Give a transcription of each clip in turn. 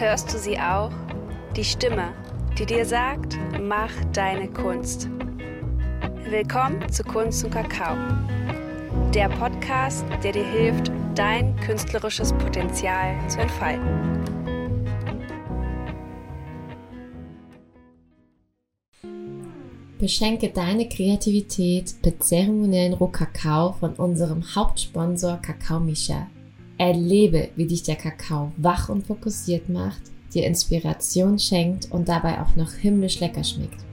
Hörst du sie auch? Die Stimme, die dir sagt, mach deine Kunst. Willkommen zu Kunst und Kakao. Der Podcast, der dir hilft, dein künstlerisches Potenzial zu entfalten. Beschenke deine Kreativität mit zeremoniellen Rohkakao von unserem Hauptsponsor Kakao Misha. Erlebe, wie dich der Kakao wach und fokussiert macht, dir Inspiration schenkt und dabei auch noch himmlisch lecker schmeckt.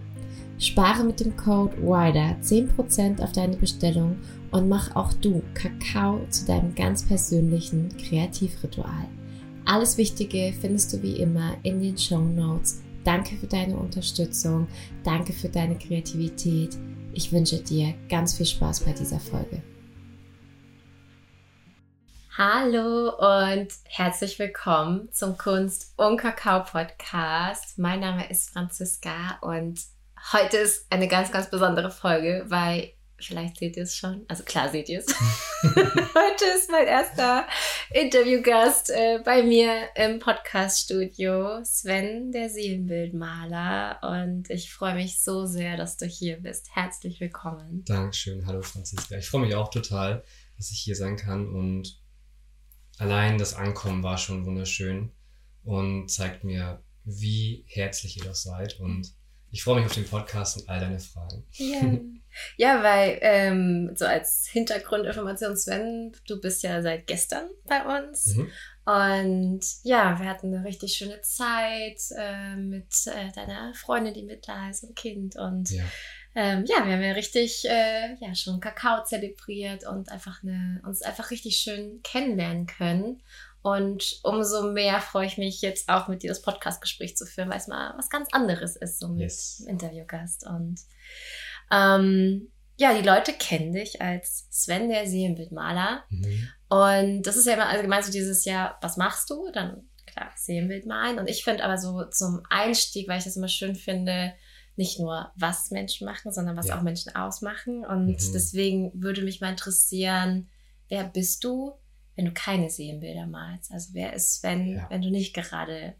Spare mit dem Code WIDER 10% auf deine Bestellung und mach auch du Kakao zu deinem ganz persönlichen Kreativritual. Alles Wichtige findest du wie immer in den Show Notes Danke für deine Unterstützung. Danke für deine Kreativität. Ich wünsche dir ganz viel Spaß bei dieser Folge. Hallo und herzlich willkommen zum Kunst und Kakao Podcast. Mein Name ist Franziska und heute ist eine ganz, ganz besondere Folge, weil Vielleicht seht ihr es schon. Also klar seht ihr es. Heute ist mein erster Interviewgast äh, bei mir im Podcaststudio, Sven, der Seelenbildmaler. Und ich freue mich so sehr, dass du hier bist. Herzlich willkommen. Dankeschön. Hallo Franziska. Ich freue mich auch total, dass ich hier sein kann. Und allein das Ankommen war schon wunderschön und zeigt mir, wie herzlich ihr doch seid. Und ich freue mich auf den Podcast und all deine Fragen. Ja. Ja, weil ähm, so als Hintergrundinformation, Sven, du bist ja seit gestern bei uns. Mhm. Und ja, wir hatten eine richtig schöne Zeit äh, mit äh, deiner Freundin, die mit da ist, und Kind. Und ja, ähm, ja wir haben ja richtig äh, ja, schon Kakao zelebriert und einfach eine, uns einfach richtig schön kennenlernen können. Und umso mehr freue ich mich jetzt auch mit dir das Podcast-Gespräch zu führen, weil es mal was ganz anderes ist, so mit yes. Interviewgast. Und ähm, ja, die Leute kennen dich als Sven, der Seelenbildmaler. Mhm. Und das ist ja immer allgemein so dieses Jahr, was machst du? Dann, klar, Seelenbild malen. Und ich finde aber so zum Einstieg, weil ich das immer schön finde, nicht nur, was Menschen machen, sondern was ja. auch Menschen ausmachen. Und mhm. deswegen würde mich mal interessieren, wer bist du, wenn du keine Seelenbilder malst? Also wer ist Sven, ja. wenn du nicht gerade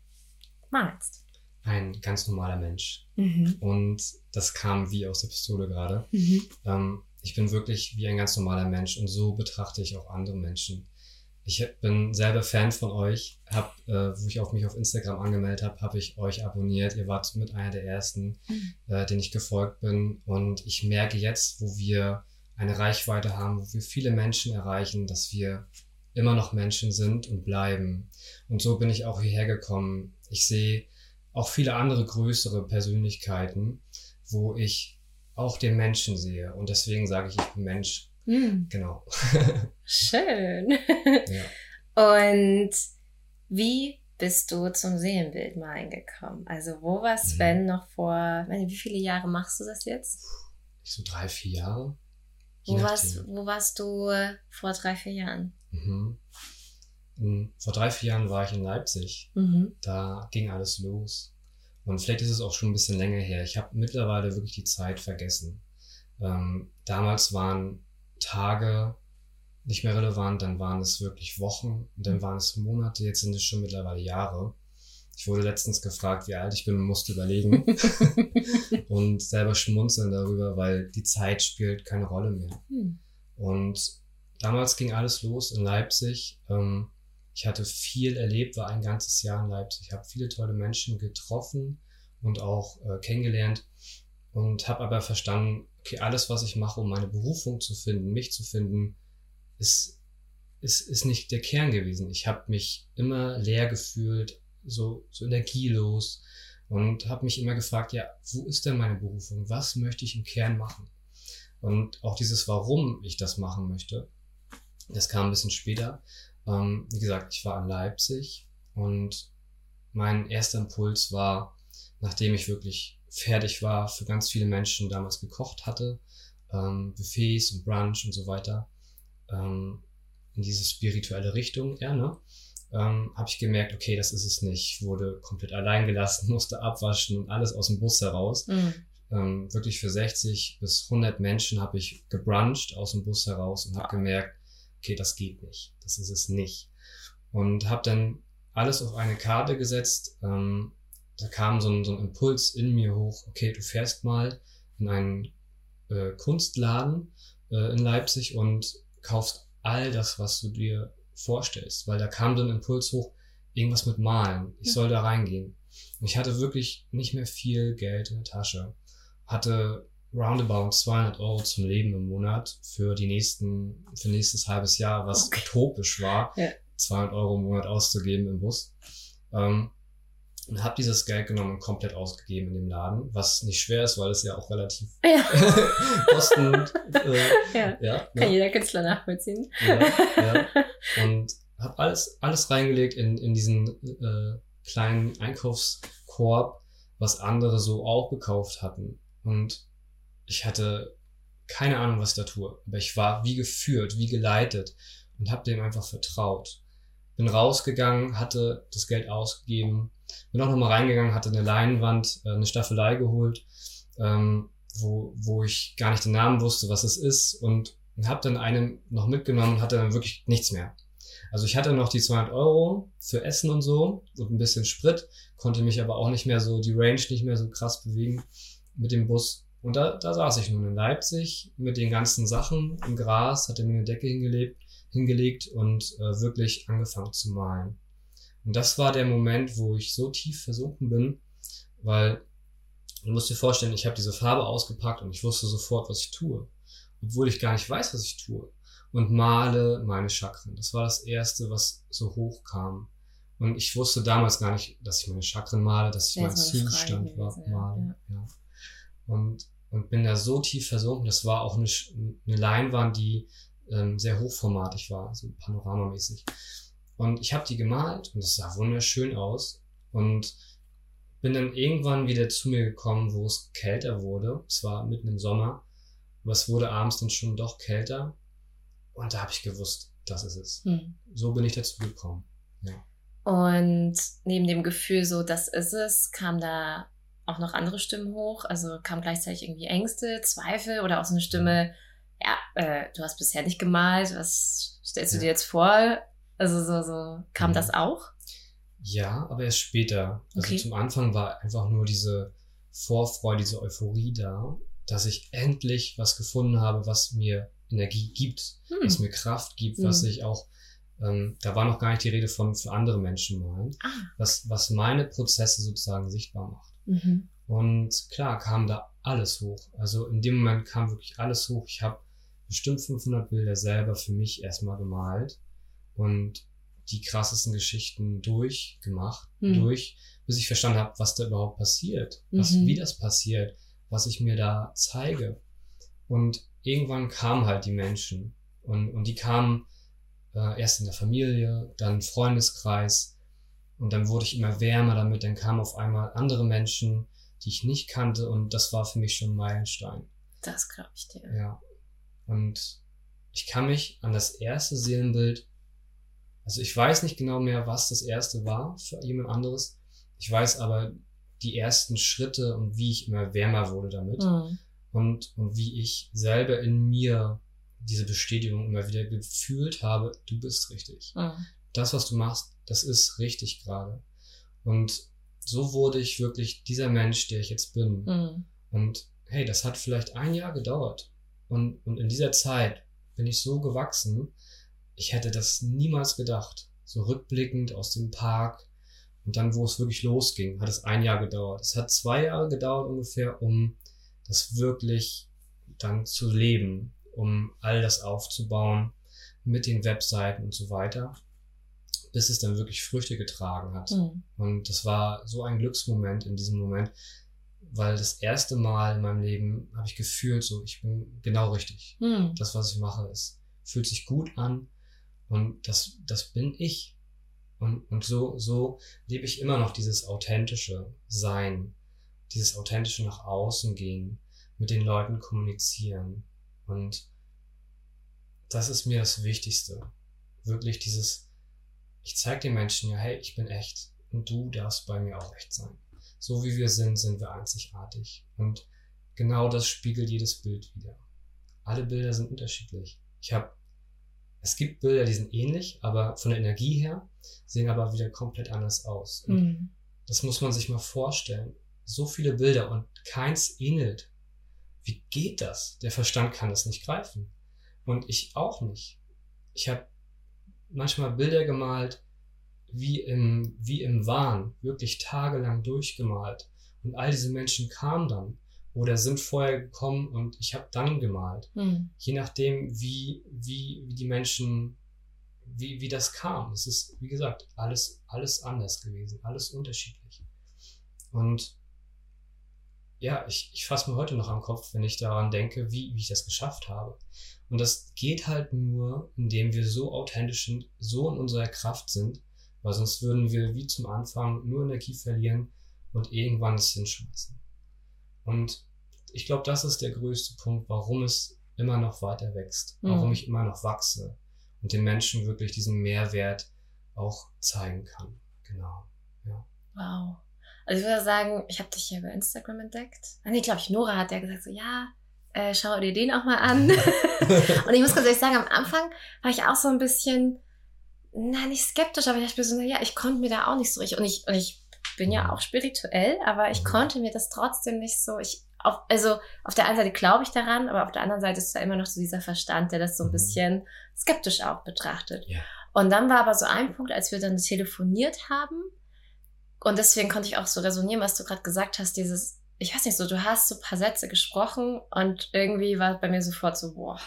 malst? ein ganz normaler Mensch. Mhm. Und das kam wie aus der Pistole gerade. Mhm. Ähm, ich bin wirklich wie ein ganz normaler Mensch und so betrachte ich auch andere Menschen. Ich bin selber Fan von euch, hab, äh, wo ich auch mich auf Instagram angemeldet habe, habe ich euch abonniert. Ihr wart mit einer der ersten, mhm. äh, denen ich gefolgt bin. Und ich merke jetzt, wo wir eine Reichweite haben, wo wir viele Menschen erreichen, dass wir immer noch Menschen sind und bleiben. Und so bin ich auch hierher gekommen. Ich sehe auch viele andere größere Persönlichkeiten, wo ich auch den Menschen sehe. Und deswegen sage ich, ich bin Mensch. Mm. Genau. Schön. ja. Und wie bist du zum Seelenbild mal eingekommen? Also wo war mhm. Sven mhm. noch vor, wie viele Jahre machst du das jetzt? So drei, vier Jahre. Wo warst, wo warst du vor drei, vier Jahren? Mhm. Hm, vor drei, vier Jahren war ich in Leipzig. Mhm. Da ging alles los. Und vielleicht ist es auch schon ein bisschen länger her. Ich habe mittlerweile wirklich die Zeit vergessen. Ähm, damals waren Tage nicht mehr relevant, dann waren es wirklich Wochen dann waren es Monate, jetzt sind es schon mittlerweile Jahre. Ich wurde letztens gefragt, wie alt ich bin und musste überlegen und selber schmunzeln darüber, weil die Zeit spielt keine Rolle mehr. Hm. Und damals ging alles los in Leipzig. Ähm, ich hatte viel erlebt, war ein ganzes Jahr in Leipzig, habe viele tolle Menschen getroffen und auch äh, kennengelernt und habe aber verstanden, okay, alles, was ich mache, um meine Berufung zu finden, mich zu finden, ist, ist, ist nicht der Kern gewesen. Ich habe mich immer leer gefühlt, so, so energielos und habe mich immer gefragt, ja, wo ist denn meine Berufung? Was möchte ich im Kern machen? Und auch dieses, warum ich das machen möchte, das kam ein bisschen später. Ähm, wie gesagt, ich war in Leipzig und mein erster Impuls war, nachdem ich wirklich fertig war, für ganz viele Menschen damals gekocht hatte, ähm, Buffets und Brunch und so weiter, ähm, in diese spirituelle Richtung, ja, ne? Ähm, habe ich gemerkt, okay, das ist es nicht. Ich wurde komplett allein gelassen, musste abwaschen und alles aus dem Bus heraus. Mhm. Ähm, wirklich für 60 bis 100 Menschen habe ich gebruncht aus dem Bus heraus und habe gemerkt, okay, das geht nicht. Das ist es nicht. Und habe dann alles auf eine Karte gesetzt. Ähm, da kam so ein, so ein Impuls in mir hoch, okay, du fährst mal in einen äh, Kunstladen äh, in Leipzig und kaufst all das, was du dir vorstellst, weil da kam so ein Impuls hoch, irgendwas mit Malen. Ich soll da reingehen. Und ich hatte wirklich nicht mehr viel Geld in der Tasche. Hatte roundabout 200 Euro zum Leben im Monat für die nächsten, für nächstes halbes Jahr, was okay. utopisch war, ja. 200 Euro im Monat auszugeben im Bus. Ähm, und habe dieses Geld genommen und komplett ausgegeben in dem Laden, was nicht schwer ist, weil es ja auch relativ ja. kosten. Äh, ja. ja. Kann ja. jeder Künstler nachvollziehen. Ja, ja. Und habe alles alles reingelegt in in diesen äh, kleinen Einkaufskorb, was andere so auch gekauft hatten. Und ich hatte keine Ahnung, was ich da tue, aber ich war wie geführt, wie geleitet und habe dem einfach vertraut. Bin rausgegangen, hatte das Geld ausgegeben bin auch nochmal reingegangen, hatte eine Leinwand, äh, eine Staffelei geholt, ähm, wo, wo ich gar nicht den Namen wusste, was es ist und habe dann einen noch mitgenommen hatte dann wirklich nichts mehr. Also ich hatte noch die 200 Euro für Essen und so und ein bisschen Sprit, konnte mich aber auch nicht mehr so, die Range nicht mehr so krass bewegen mit dem Bus. Und da, da saß ich nun in Leipzig mit den ganzen Sachen im Gras, hatte mir eine Decke hingelegt, hingelegt und äh, wirklich angefangen zu malen. Und das war der Moment, wo ich so tief versunken bin, weil du musst dir vorstellen, ich habe diese Farbe ausgepackt und ich wusste sofort, was ich tue, obwohl ich gar nicht weiß, was ich tue. Und male meine Chakren. Das war das Erste, was so hoch kam. Und ich wusste damals gar nicht, dass ich meine Chakren male, dass ich ja, meinen Zustand war, male. Ja. ja. Und, und bin da so tief versunken. Das war auch eine, eine Leinwand, die ähm, sehr hochformatig war, so panoramamäßig. Und ich habe die gemalt und es sah wunderschön aus. Und bin dann irgendwann wieder zu mir gekommen, wo es kälter wurde. Es war mitten im Sommer. Aber es wurde abends dann schon doch kälter. Und da habe ich gewusst, das ist es. Hm. So bin ich dazu gekommen. Ja. Und neben dem Gefühl, so das ist es, kam da auch noch andere Stimmen hoch. Also kam gleichzeitig irgendwie Ängste, Zweifel oder auch so eine Stimme, ja, äh, du hast bisher nicht gemalt, was stellst du ja. dir jetzt vor? Also so, so kam mhm. das auch? Ja, aber erst später. Also okay. zum Anfang war einfach nur diese Vorfreude, diese Euphorie da, dass ich endlich was gefunden habe, was mir Energie gibt, hm. was mir Kraft gibt, hm. was ich auch, ähm, da war noch gar nicht die Rede von für andere Menschen malen, ah. was, was meine Prozesse sozusagen sichtbar macht. Mhm. Und klar kam da alles hoch. Also in dem Moment kam wirklich alles hoch. Ich habe bestimmt 500 Bilder selber für mich erstmal gemalt und die krassesten Geschichten durchgemacht, mhm. durch, bis ich verstanden habe, was da überhaupt passiert, was, mhm. wie das passiert, was ich mir da zeige. Und irgendwann kamen halt die Menschen und, und die kamen äh, erst in der Familie, dann Freundeskreis und dann wurde ich immer wärmer damit, dann kamen auf einmal andere Menschen, die ich nicht kannte und das war für mich schon ein Meilenstein. Das glaube ich dir. Ja. Und ich kann mich an das erste Seelenbild also ich weiß nicht genau mehr, was das erste war für jemand anderes. Ich weiß aber die ersten Schritte und wie ich immer wärmer wurde damit. Mhm. Und, und wie ich selber in mir diese Bestätigung immer wieder gefühlt habe, du bist richtig. Mhm. Das, was du machst, das ist richtig gerade. Und so wurde ich wirklich dieser Mensch, der ich jetzt bin. Mhm. Und hey, das hat vielleicht ein Jahr gedauert. Und, und in dieser Zeit bin ich so gewachsen, ich hätte das niemals gedacht. So rückblickend aus dem Park und dann, wo es wirklich losging, hat es ein Jahr gedauert. Es hat zwei Jahre gedauert ungefähr, um das wirklich dann zu leben, um all das aufzubauen mit den Webseiten und so weiter, bis es dann wirklich Früchte getragen hat. Mhm. Und das war so ein Glücksmoment in diesem Moment, weil das erste Mal in meinem Leben habe ich gefühlt, so ich bin genau richtig. Mhm. Das, was ich mache, ist fühlt sich gut an und das, das bin ich. Und, und so, so lebe ich immer noch dieses authentische Sein, dieses authentische nach außen gehen, mit den Leuten kommunizieren. Und das ist mir das Wichtigste. Wirklich dieses, ich zeige den Menschen ja, hey, ich bin echt. Und du darfst bei mir auch echt sein. So wie wir sind, sind wir einzigartig. Und genau das spiegelt jedes Bild wieder. Alle Bilder sind unterschiedlich. Ich habe es gibt Bilder, die sind ähnlich, aber von der Energie her sehen aber wieder komplett anders aus. Mhm. Das muss man sich mal vorstellen. So viele Bilder und keins ähnelt. Wie geht das? Der Verstand kann das nicht greifen. Und ich auch nicht. Ich habe manchmal Bilder gemalt, wie im, wie im Wahn, wirklich tagelang durchgemalt. Und all diese Menschen kamen dann oder sind vorher gekommen und ich habe dann gemalt. Mhm. Je nachdem, wie, wie, wie die Menschen, wie, wie das kam. Es ist, wie gesagt, alles, alles anders gewesen, alles unterschiedlich. Und ja, ich, ich fasse mir heute noch am Kopf, wenn ich daran denke, wie, wie ich das geschafft habe. Und das geht halt nur, indem wir so authentisch sind, so in unserer Kraft sind, weil sonst würden wir wie zum Anfang nur Energie verlieren und irgendwann es hinschmeißen. Und ich glaube, das ist der größte Punkt, warum es immer noch weiter wächst, mhm. warum ich immer noch wachse und den Menschen wirklich diesen Mehrwert auch zeigen kann. Genau. Ja. Wow. Also ich würde sagen, ich habe dich ja über Instagram entdeckt. Ah, nee, glaube ich, Nora hat ja gesagt so, ja, äh, schau dir den auch mal an. und ich muss ganz ehrlich sagen, am Anfang war ich auch so ein bisschen, na, nicht skeptisch, aber ich dachte mir so, na ja, ich konnte mir da auch nicht so richtig. Und ich, und ich bin ja auch spirituell, aber ich mhm. konnte mir das trotzdem nicht so, ich, auf, also auf der einen Seite glaube ich daran, aber auf der anderen Seite ist da immer noch so dieser Verstand, der das so ein mhm. bisschen skeptisch auch betrachtet. Ja. Und dann war aber so ein Punkt, als wir dann telefoniert haben, und deswegen konnte ich auch so resonieren, was du gerade gesagt hast, dieses, ich weiß nicht so, du hast so ein paar Sätze gesprochen und irgendwie war bei mir sofort so, boah.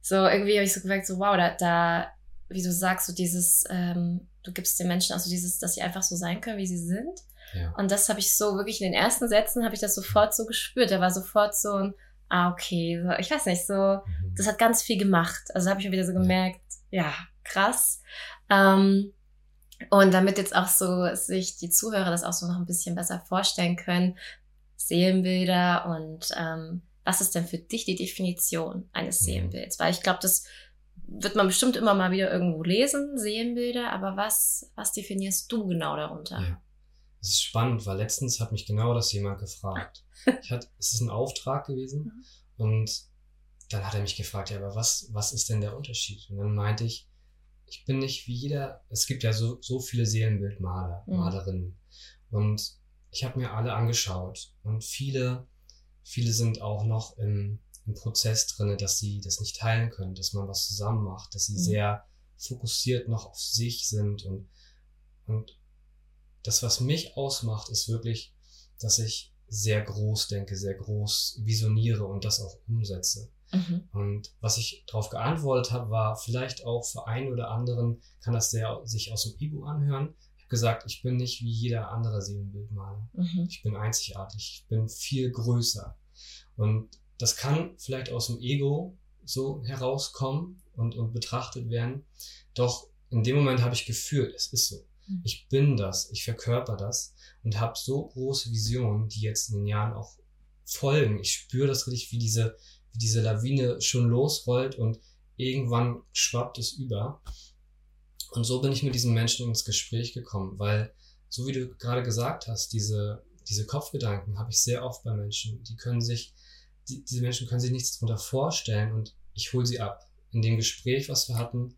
So, irgendwie habe ich so gemerkt, so, wow, da, da wie du sagst, so dieses, ähm, du gibst den Menschen auch so dieses, dass sie einfach so sein können, wie sie sind. Ja. Und das habe ich so wirklich in den ersten Sätzen habe ich das sofort so gespürt. Da war sofort so ein, ah, okay, so, ich weiß nicht, so, mhm. das hat ganz viel gemacht. Also habe ich mir wieder so gemerkt, ja, ja krass. Ähm, und damit jetzt auch so sich die Zuhörer das auch so noch ein bisschen besser vorstellen können, Seelenbilder und ähm, was ist denn für dich die Definition eines mhm. Seelenbilds? Weil ich glaube, das wird man bestimmt immer mal wieder irgendwo lesen, Seelenbilder, aber was, was definierst du genau darunter? Ja. Das ist spannend, weil letztens hat mich genau das jemand gefragt. Ich hatte, es ist ein Auftrag gewesen mhm. und dann hat er mich gefragt, ja, aber was, was ist denn der Unterschied? Und dann meinte ich, ich bin nicht wie jeder, es gibt ja so, so viele Seelenbildmaler, mhm. Malerinnen. Und ich habe mir alle angeschaut und viele, viele sind auch noch im, im Prozess drinne, dass sie das nicht teilen können, dass man was zusammen macht, dass sie mhm. sehr fokussiert noch auf sich sind und, und das, was mich ausmacht, ist wirklich, dass ich sehr groß denke, sehr groß visioniere und das auch umsetze. Mhm. Und was ich darauf geantwortet habe, war vielleicht auch für einen oder anderen kann das sehr sich aus dem Ego anhören. Ich habe gesagt, ich bin nicht wie jeder andere Seelenbildmaler. Mhm. Ich bin einzigartig, ich bin viel größer. Und das kann vielleicht aus dem Ego so herauskommen und, und betrachtet werden. Doch in dem Moment habe ich gefühlt, es ist so. Ich bin das, ich verkörper das und habe so große Visionen, die jetzt in den Jahren auch folgen. Ich spüre das richtig, wie diese wie diese Lawine schon losrollt und irgendwann schwappt es über. Und so bin ich mit diesen Menschen ins Gespräch gekommen, weil, so wie du gerade gesagt hast, diese, diese Kopfgedanken habe ich sehr oft bei Menschen. Die können sich, die, diese Menschen können sich nichts darunter vorstellen und ich hole sie ab. In dem Gespräch, was wir hatten,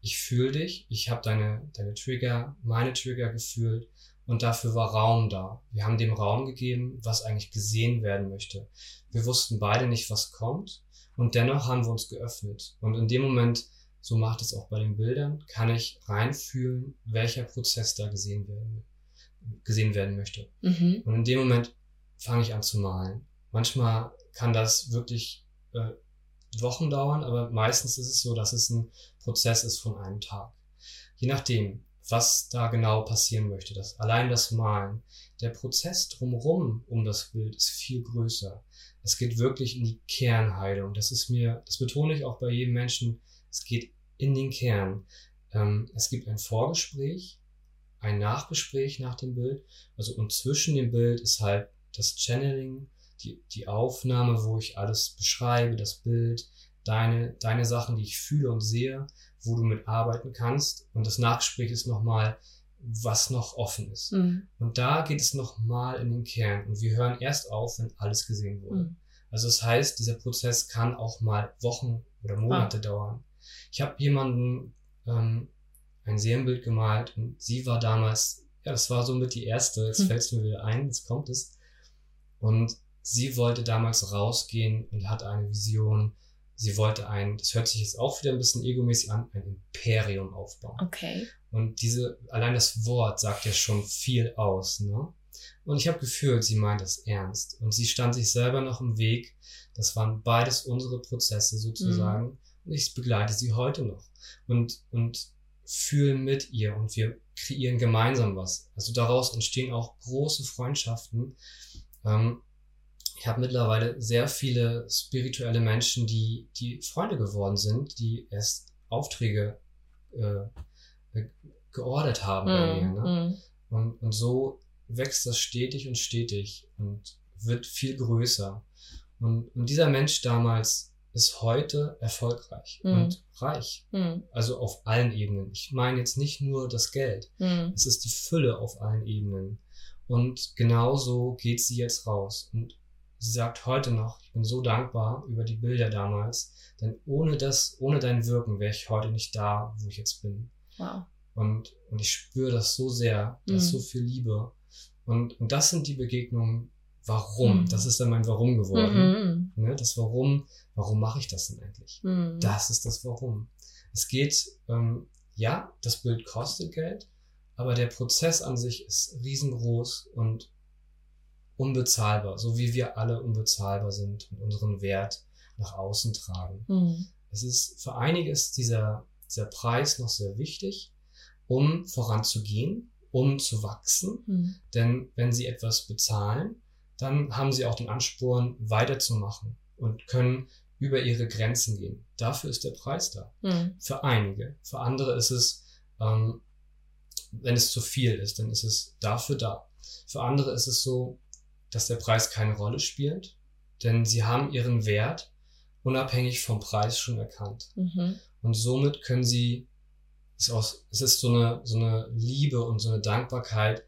ich fühle dich, ich habe deine, deine Trigger, meine Trigger gefühlt und dafür war Raum da. Wir haben dem Raum gegeben, was eigentlich gesehen werden möchte. Wir wussten beide nicht, was kommt und dennoch haben wir uns geöffnet. Und in dem Moment, so macht es auch bei den Bildern, kann ich reinfühlen, welcher Prozess da gesehen werden, gesehen werden möchte. Mhm. Und in dem Moment fange ich an zu malen. Manchmal kann das wirklich äh, Wochen dauern, aber meistens ist es so, dass es ein Prozess ist von einem Tag. Je nachdem, was da genau passieren möchte. Das, allein das Malen. Der Prozess drumherum um das Bild ist viel größer. Es geht wirklich in die Kernheilung. Das ist mir, das betone ich auch bei jedem Menschen. Es geht in den Kern. Ähm, es gibt ein Vorgespräch, ein Nachgespräch nach dem Bild. Also und zwischen dem Bild ist halt das Channeling, die, die Aufnahme, wo ich alles beschreibe, das Bild, deine, deine Sachen, die ich fühle und sehe wo du mit arbeiten kannst. Und das Nachgespräch ist nochmal, was noch offen ist. Mhm. Und da geht es nochmal in den Kern. Und wir hören erst auf, wenn alles gesehen wurde. Mhm. Also das heißt, dieser Prozess kann auch mal Wochen oder Monate ah. dauern. Ich habe jemanden ähm, ein Seelenbild gemalt und sie war damals, ja, das war somit die erste, jetzt hm. fällt es mir wieder ein, jetzt kommt es. Und sie wollte damals rausgehen und hatte eine Vision. Sie wollte ein, das hört sich jetzt auch wieder ein bisschen egomäßig an, ein Imperium aufbauen. Okay. Und diese, allein das Wort sagt ja schon viel aus, ne? Und ich habe gefühlt, sie meint das ernst. Und sie stand sich selber noch im Weg. Das waren beides unsere Prozesse sozusagen. Mhm. Und ich begleite sie heute noch. Und, und fühle mit ihr und wir kreieren gemeinsam was. Also daraus entstehen auch große Freundschaften. Ähm, ich habe mittlerweile sehr viele spirituelle Menschen, die, die Freunde geworden sind, die erst Aufträge äh, geordert haben mm, bei mir. Ne? Mm. Und, und so wächst das stetig und stetig und wird viel größer. Und, und dieser Mensch damals ist heute erfolgreich mm. und reich. Mm. Also auf allen Ebenen. Ich meine jetzt nicht nur das Geld. Mm. Es ist die Fülle auf allen Ebenen. Und genauso geht sie jetzt raus. Und sie sagt heute noch, ich bin so dankbar über die Bilder damals, denn ohne das, ohne dein Wirken wäre ich heute nicht da, wo ich jetzt bin. Wow. Und, und ich spüre das so sehr, da ist mhm. so viel Liebe. Und, und das sind die Begegnungen, warum. Mhm. Das ist dann mein Warum geworden. Mhm. Ne, das Warum, warum mache ich das denn eigentlich? Mhm. Das ist das Warum. Es geht, ähm, ja, das Bild kostet Geld, aber der Prozess an sich ist riesengroß und unbezahlbar, so wie wir alle unbezahlbar sind und unseren Wert nach außen tragen. Mhm. Es ist für einige ist dieser, dieser Preis noch sehr wichtig, um voranzugehen, um zu wachsen. Mhm. Denn wenn sie etwas bezahlen, dann haben sie auch den Ansporn, weiterzumachen und können über ihre Grenzen gehen. Dafür ist der Preis da. Mhm. Für einige. Für andere ist es, ähm, wenn es zu viel ist, dann ist es dafür da. Für andere ist es so, dass der Preis keine Rolle spielt, denn sie haben ihren Wert unabhängig vom Preis schon erkannt. Mhm. Und somit können sie ist auch, es ist so eine, so eine Liebe und so eine Dankbarkeit,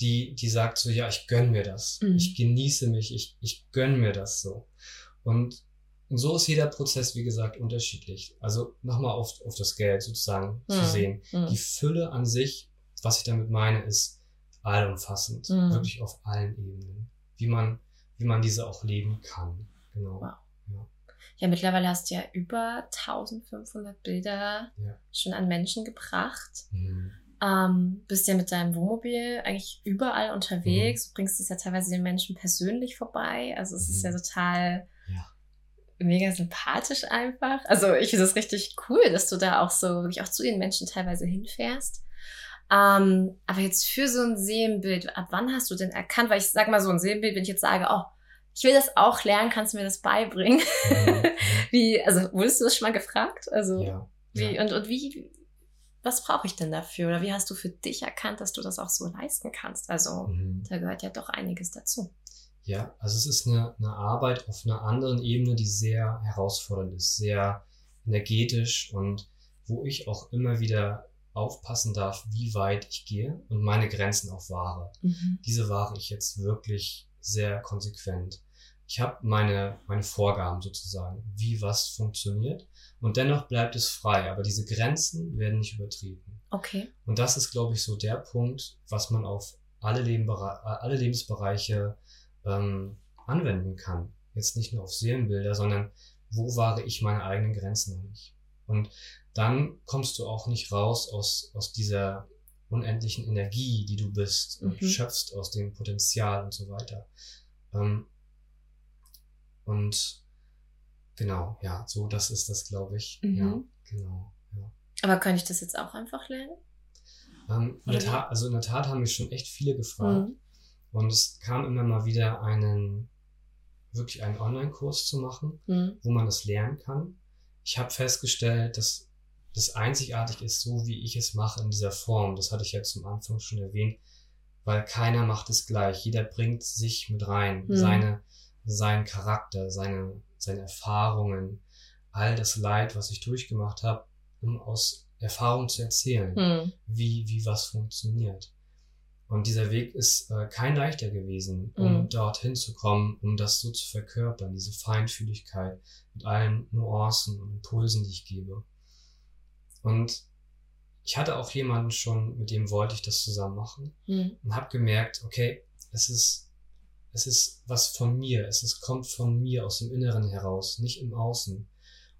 die, die sagt so, ja, ich gönn mir das. Mhm. Ich genieße mich, ich, ich gönn mir das so. Und, und so ist jeder Prozess, wie gesagt, unterschiedlich. Also nochmal auf, auf das Geld sozusagen mhm. zu sehen. Mhm. Die Fülle an sich, was ich damit meine, ist allumfassend. Mhm. Wirklich auf allen Ebenen. Wie man, wie man diese auch leben kann. Genau. Wow. Ja, mittlerweile hast du ja über 1500 Bilder ja. schon an Menschen gebracht. Mhm. Ähm, bist ja mit deinem Wohnmobil eigentlich überall unterwegs. Mhm. Du bringst es ja teilweise den Menschen persönlich vorbei. Also es mhm. ist ja total ja. mega sympathisch einfach. Also ich finde es richtig cool, dass du da auch so wirklich auch zu den Menschen teilweise hinfährst. Ähm, aber jetzt für so ein Seelenbild, ab wann hast du denn erkannt? Weil ich sag mal so ein Seelenbild, wenn ich jetzt sage, oh, ich will das auch lernen, kannst du mir das beibringen? Mhm. wie, also wurdest du das schon mal gefragt? Also ja, wie ja. und und wie was brauche ich denn dafür? Oder wie hast du für dich erkannt, dass du das auch so leisten kannst? Also mhm. da gehört ja doch einiges dazu. Ja, also es ist eine, eine Arbeit auf einer anderen Ebene, die sehr herausfordernd ist, sehr energetisch und wo ich auch immer wieder aufpassen darf, wie weit ich gehe und meine Grenzen auch wahre. Mhm. Diese wahre ich jetzt wirklich sehr konsequent. Ich habe meine, meine Vorgaben sozusagen, wie was funktioniert. Und dennoch bleibt es frei, aber diese Grenzen werden nicht übertreten. Okay. Und das ist, glaube ich, so der Punkt, was man auf alle, Lebenbere alle Lebensbereiche ähm, anwenden kann. Jetzt nicht nur auf Seelenbilder, sondern wo wahre ich meine eigenen Grenzen nicht. Und dann kommst du auch nicht raus aus, aus dieser unendlichen Energie, die du bist und mhm. schöpfst aus dem Potenzial und so weiter. Ähm, und genau, ja, so das ist das, glaube ich. Mhm. Ja, genau. Ja. Aber kann ich das jetzt auch einfach lernen? Ähm, in der Tat, also in der Tat haben mich schon echt viele gefragt. Mhm. Und es kam immer mal wieder einen, wirklich einen Online-Kurs zu machen, mhm. wo man das lernen kann. Ich habe festgestellt, dass das einzigartig ist, so wie ich es mache in dieser Form. Das hatte ich ja zum Anfang schon erwähnt, weil keiner macht es gleich. Jeder bringt sich mit rein, mhm. seine, seinen Charakter, seine, seine Erfahrungen, all das Leid, was ich durchgemacht habe, um aus Erfahrung zu erzählen, mhm. wie, wie was funktioniert. Und dieser Weg ist äh, kein leichter gewesen, um mhm. dorthin zu kommen, um das so zu verkörpern, diese Feinfühligkeit mit allen Nuancen und Impulsen, die ich gebe. Und ich hatte auch jemanden schon, mit dem wollte ich das zusammen machen mhm. und habe gemerkt, okay, es ist, es ist was von mir, es ist, kommt von mir aus dem Inneren heraus, nicht im Außen.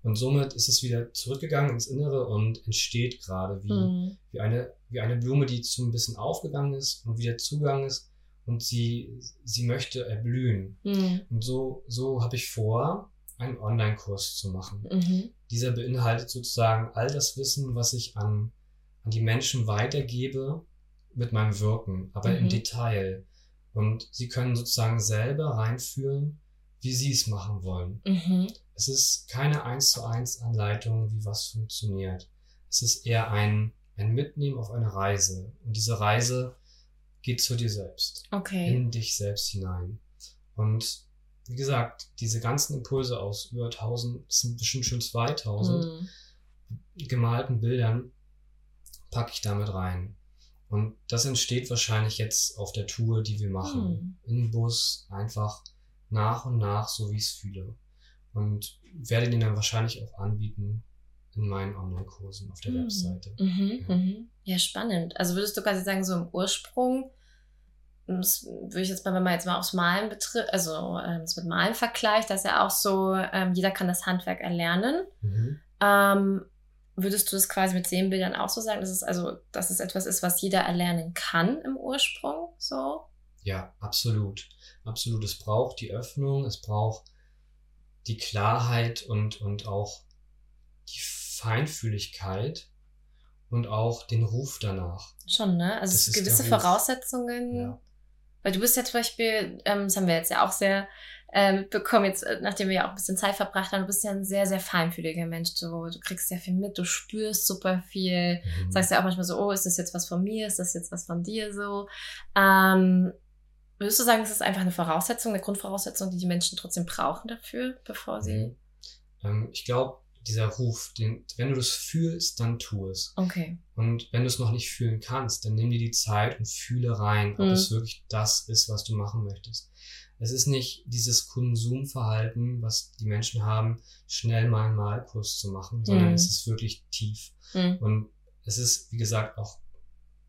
Und somit ist es wieder zurückgegangen ins Innere und entsteht gerade wie, mhm. wie, eine, wie eine Blume, die so ein bisschen aufgegangen ist und wieder zugegangen ist und sie, sie möchte erblühen. Mhm. Und so, so habe ich vor, einen Online-Kurs zu machen. Mhm. Dieser beinhaltet sozusagen all das Wissen, was ich an an die Menschen weitergebe mit meinem Wirken, aber mhm. im Detail. Und sie können sozusagen selber reinfühlen, wie sie es machen wollen. Mhm. Es ist keine eins zu eins Anleitung, wie was funktioniert. Es ist eher ein, ein Mitnehmen auf eine Reise. Und diese Reise geht zu dir selbst. Okay. In dich selbst hinein. Und wie gesagt, diese ganzen Impulse aus über 1000, es sind bestimmt schon 2000 mhm. gemalten Bildern, packe ich damit rein. Und das entsteht wahrscheinlich jetzt auf der Tour, die wir machen. Hm. Im Bus einfach nach und nach, so wie ich es fühle. Und werde den dann wahrscheinlich auch anbieten in meinen Online-Kursen auf der hm. Webseite. Mhm, ja. Mhm. ja. spannend. Also würdest du quasi sagen, so im Ursprung, das würde ich jetzt mal, wenn man jetzt mal aufs Malen betrifft, also ähm, das mit Malen vergleicht, dass ja auch so, ähm, jeder kann das Handwerk erlernen. Mhm. Ähm, Würdest du das quasi mit Seelenbildern auch so sagen, dass es also, dass es etwas ist, was jeder erlernen kann im Ursprung, so? Ja, absolut. Absolut. Es braucht die Öffnung, es braucht die Klarheit und, und auch die Feinfühligkeit und auch den Ruf danach. Schon, ne? Also gewisse Voraussetzungen. Ja. Weil du bist ja zum Beispiel, ähm, das haben wir jetzt ja auch sehr äh, mitbekommen, jetzt, äh, nachdem wir ja auch ein bisschen Zeit verbracht haben, du bist ja ein sehr, sehr feinfühliger Mensch. Du, du kriegst sehr viel mit, du spürst super viel. Mhm. Sagst ja auch manchmal so, oh, ist das jetzt was von mir? Ist das jetzt was von dir so? Ähm, würdest du sagen, es ist einfach eine Voraussetzung, eine Grundvoraussetzung, die die Menschen trotzdem brauchen dafür, bevor sie. Mhm. Ähm, ich glaube, dieser Ruf, den, wenn du das fühlst, dann tu es. Okay. Und wenn du es noch nicht fühlen kannst, dann nimm dir die Zeit und fühle rein, ob mhm. es wirklich das ist, was du machen möchtest. Es ist nicht dieses Konsumverhalten, was die Menschen haben, schnell mal einen Malkurs zu machen, sondern mhm. es ist wirklich tief. Mhm. Und es ist, wie gesagt, auch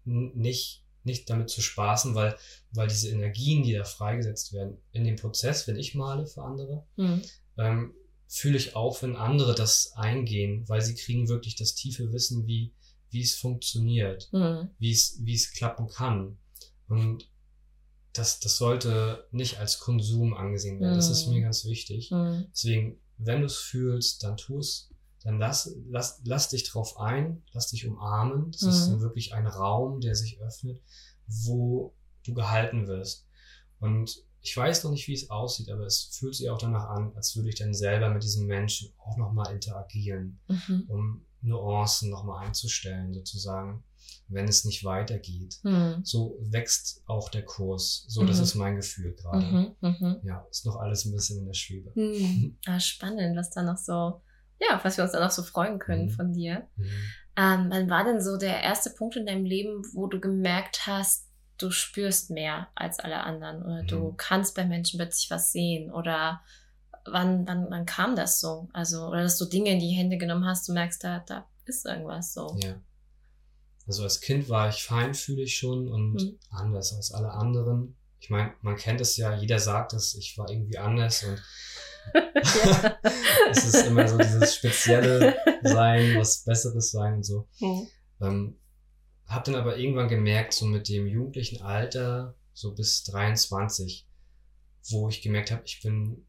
nicht, nicht damit zu spaßen, weil, weil diese Energien, die da freigesetzt werden in dem Prozess, wenn ich male für andere, mhm. ähm, fühle ich auch, wenn andere das eingehen, weil sie kriegen wirklich das tiefe Wissen, wie, wie es funktioniert, mhm. wie es, wie es klappen kann. Und das, das sollte nicht als Konsum angesehen werden. Mhm. Das ist mir mhm. ganz wichtig. Mhm. Deswegen, wenn du es fühlst, dann tu es. Dann lass, lass, lass dich drauf ein, lass dich umarmen. Das mhm. ist dann wirklich ein Raum, der sich öffnet, wo du gehalten wirst. Und ich weiß noch nicht, wie es aussieht, aber es fühlt sich auch danach an, als würde ich dann selber mit diesen Menschen auch nochmal interagieren, mhm. um Nuancen nochmal einzustellen, sozusagen wenn es nicht weitergeht. Mhm. So wächst auch der Kurs. So, mhm. das ist mein Gefühl gerade. Mhm, mhm. Ja, ist noch alles ein bisschen in der Schwebe. Mhm. Ah, spannend, was da noch so, ja, was wir uns da noch so freuen können mhm. von dir. Ähm, wann war denn so der erste Punkt in deinem Leben, wo du gemerkt hast, du spürst mehr als alle anderen oder du kannst bei Menschen plötzlich was sehen oder wann, wann, wann kam das so? Also, oder dass du Dinge in die Hände genommen hast, du merkst, da, da ist irgendwas so. Ja. Also als Kind war ich feinfühlig schon und mhm. anders als alle anderen. Ich meine, man kennt es ja, jeder sagt es, ich war irgendwie anders und es ist immer so dieses spezielle Sein, was Besseres sein und so. Mhm. Ähm, hab dann aber irgendwann gemerkt, so mit dem jugendlichen Alter, so bis 23, wo ich gemerkt habe, ich bin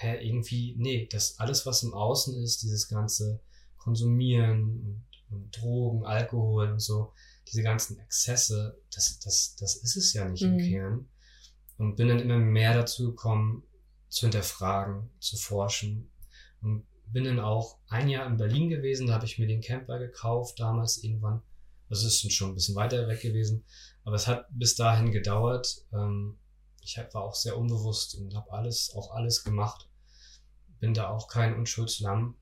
hä, irgendwie, nee, das alles, was im Außen ist, dieses ganze Konsumieren und und Drogen, Alkohol und so, diese ganzen Exzesse, das, das, das ist es ja nicht mhm. im Kern. Und bin dann immer mehr dazu gekommen, zu hinterfragen, zu forschen. Und bin dann auch ein Jahr in Berlin gewesen, da habe ich mir den Camper gekauft, damals irgendwann. Das ist schon ein bisschen weiter weg gewesen. Aber es hat bis dahin gedauert. Ähm, ich war auch sehr unbewusst und habe alles, auch alles gemacht. Bin da auch kein Unschuldslamm.